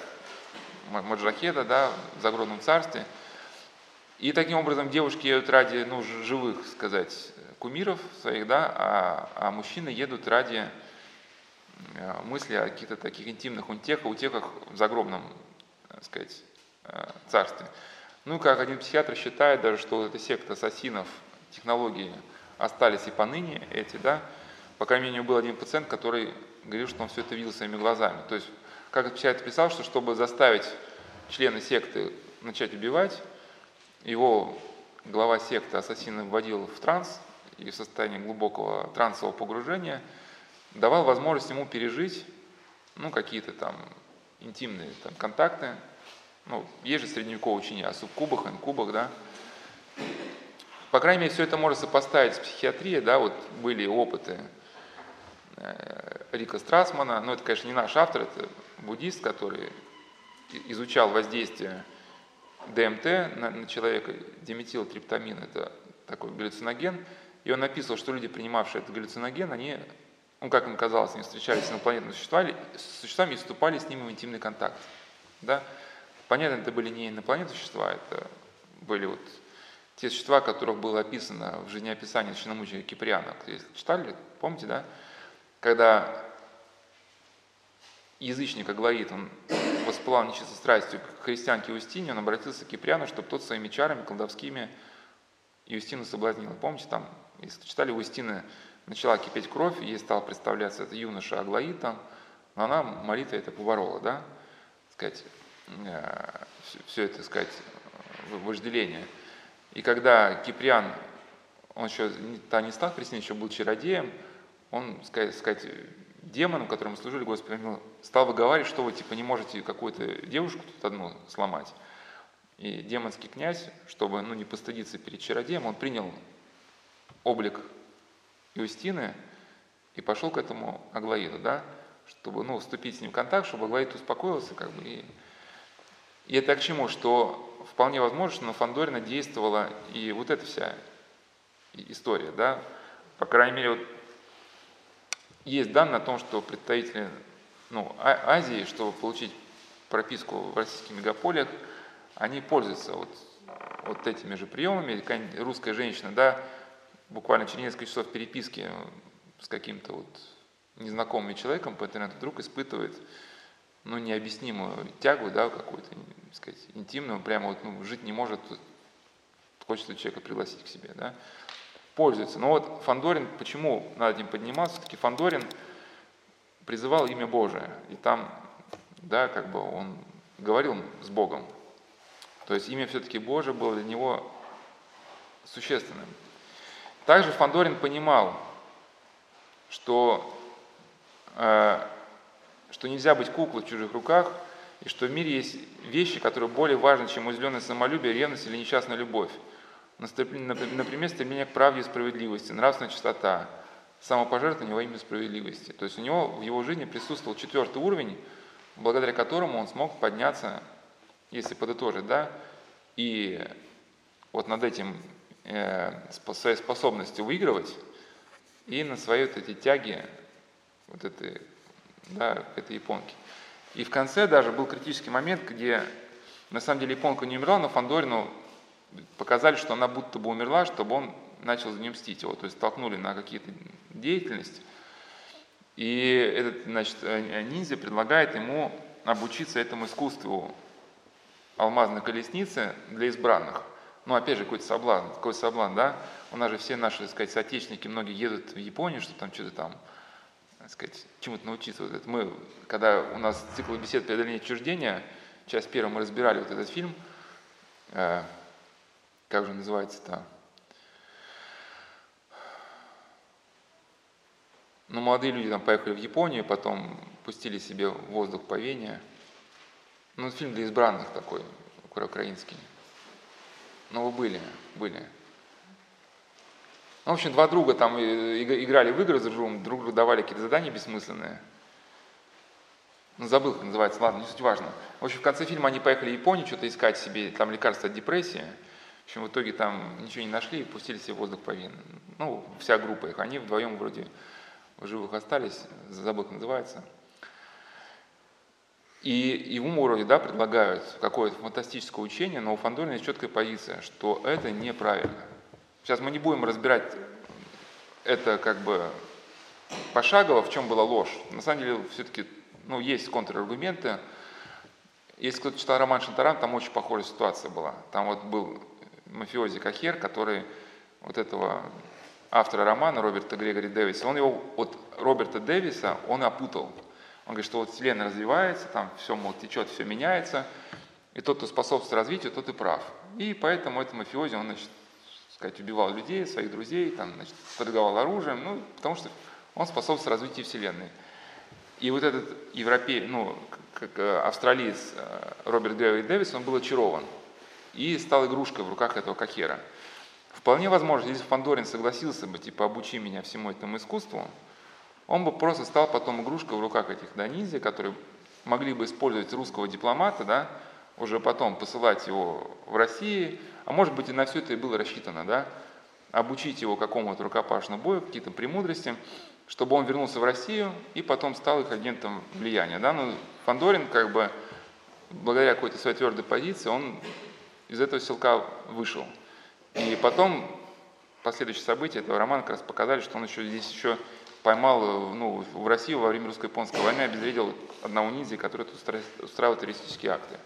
Маджахеда, да, в загробном царстве. И таким образом девушки едут ради ну, живых, сказать, кумиров своих, да, а, а мужчины едут ради мысли о каких-то таких интимных утехах, утехах в загробном, так сказать, э, царстве. Ну, как один психиатр считает даже, что вот эта секта ассасинов, технологии остались и поныне эти, да, по крайней мере, был один пациент, который говорил, что он все это видел своими глазами. То есть как психиатр писал, что чтобы заставить члена секты начать убивать. Его глава секты ассасина вводил в транс и в состоянии глубокого трансового погружения давал возможность ему пережить ну, какие-то там интимные там, контакты. Ну, есть же средневековое учение о субкубах, инкубах, да. По крайней мере, все это можно сопоставить с психиатрией, да, вот были опыты э, Рика Страсмана, но это, конечно, не наш автор, это буддист, который изучал воздействие ДМТ на, на человека, диметилтриптамин, это такой галлюциноген, и он написал, что люди, принимавшие этот галлюциноген, они, ну, как им казалось, они встречались с инопланетными существами, существами и вступали с ними в интимный контакт. Да? Понятно, это были не инопланетные существа, это были вот те существа, которых было описано в жизнеописании священномученика Киприана. Читали, помните, да? Когда язычник Аглаид, он воспылал нечистой страстью к христианке Устине, он обратился к Киприану, чтобы тот своими чарами колдовскими Юстину соблазнил. Помните, там, если читали, у Устины начала кипеть кровь, ей стал представляться это юноша Аглаид там, но она молитва это поборола, да, сказать, э, все это, сказать, вожделение. И когда Киприан, он еще -то не стал христианином, еще был чародеем, он, сказать, демоном, которому служили, Господи, стал выговаривать, что вы типа не можете какую-то девушку тут одну сломать. И демонский князь, чтобы ну, не постыдиться перед чародеем, он принял облик Иустины и пошел к этому Аглаиду, да, чтобы ну, вступить с ним в контакт, чтобы Аглаид успокоился. Как бы, и, и это к чему? Что вполне возможно, что на Фандорина действовала и вот эта вся история. Да? По крайней мере, вот есть данные о том, что представители ну, а, Азии, чтобы получить прописку в российских мегаполиях, они пользуются вот, вот этими же приемами. Русская женщина, да, буквально через несколько часов переписки с каким-то вот незнакомым человеком по интернету вдруг испытывает ну, необъяснимую тягу, да, какую-то, сказать, интимную, прямо вот, ну, жить не может, хочется человека пригласить к себе, да пользуется. Но вот Фандорин, почему над этим поднимался? Все-таки Фандорин призывал имя Божие. И там, да, как бы он говорил с Богом. То есть имя все-таки Божие было для него существенным. Также Фандорин понимал, что, э, что нельзя быть куклой в чужих руках, и что в мире есть вещи, которые более важны, чем уязвленное самолюбие, ревность или несчастная любовь. Например, стремление к правде и справедливости, нравственная чистота, самопожертвование во имя справедливости. То есть у него в его жизни присутствовал четвертый уровень, благодаря которому он смог подняться, если подытожить, да, и вот над этим своей способностью выигрывать и на своей вот эти тяги вот этой, да, этой японки. И в конце даже был критический момент, где на самом деле японка не умерла, но Фандорину показали, что она будто бы умерла, чтобы он начал за нее мстить его. То есть столкнули на какие-то деятельности. И этот значит, э, ниндзя предлагает ему обучиться этому искусству алмазной колесницы для избранных. Ну, опять же, какой-то соблазн, какой соблазн, да? У нас же все наши, так сказать, соотечественники, многие едут в Японию, что там что-то там, так сказать, чему-то научиться. Вот это. Мы, когда у нас цикл бесед преодоления отчуждения, часть первая мы разбирали вот этот фильм, э, как же называется-то? Ну, молодые люди там поехали в Японию, потом пустили себе воздух по Вене. Ну, фильм для избранных такой, украинский. Ну, вы были, были. Ну, в общем, два друга там играли в игры за другом, друг другу давали какие-то задания бессмысленные. Ну, забыл, как называется, ладно, не суть важно. В общем, в конце фильма они поехали в Японию что-то искать себе, там лекарства от депрессии. В общем, в итоге там ничего не нашли и пустили себе воздух по венам. Ну, вся группа их. Они вдвоем вроде в живых остались, забыл, как называется. И ему вроде да, предлагают какое-то фантастическое учение, но у Фандорина есть четкая позиция, что это неправильно. Сейчас мы не будем разбирать это как бы пошагово, в чем была ложь. На самом деле, все-таки ну, есть контраргументы. Если кто-то читал роман Шантаран, там очень похожая ситуация была. Там вот был мафиози Кахер, который вот этого автора романа Роберта Грегори Дэвиса, он его от Роберта Дэвиса, он опутал. Он говорит, что вот вселенная развивается, там все, мол, течет, все меняется, И тот, кто способствует развитию, тот и прав. И поэтому этот мафиози, он, значит, сказать, убивал людей, своих друзей, там, значит, торговал оружием, ну, потому что он способствует развитию Вселенной. И вот этот европей, ну, как австралиец э, Роберт Грэвей Дэвис, он был очарован и стал игрушкой в руках этого Кахера. Вполне возможно, если Фандорин согласился бы, типа, обучи меня всему этому искусству, он бы просто стал потом игрушкой в руках этих Донизия, которые могли бы использовать русского дипломата, да, уже потом посылать его в Россию, а может быть и на все это и было рассчитано, да, обучить его какому-то рукопашному бою, какие-то премудрости, чтобы он вернулся в Россию и потом стал их агентом влияния. Да? Но Фандорин, как бы, благодаря какой-то своей твердой позиции, он из этого селка вышел. И потом последующие события этого романа как раз показали, что он еще здесь еще поймал ну, в Россию во время русско-японской войны, обезвредил одного ниндзя, который тут устраивал террористические акты.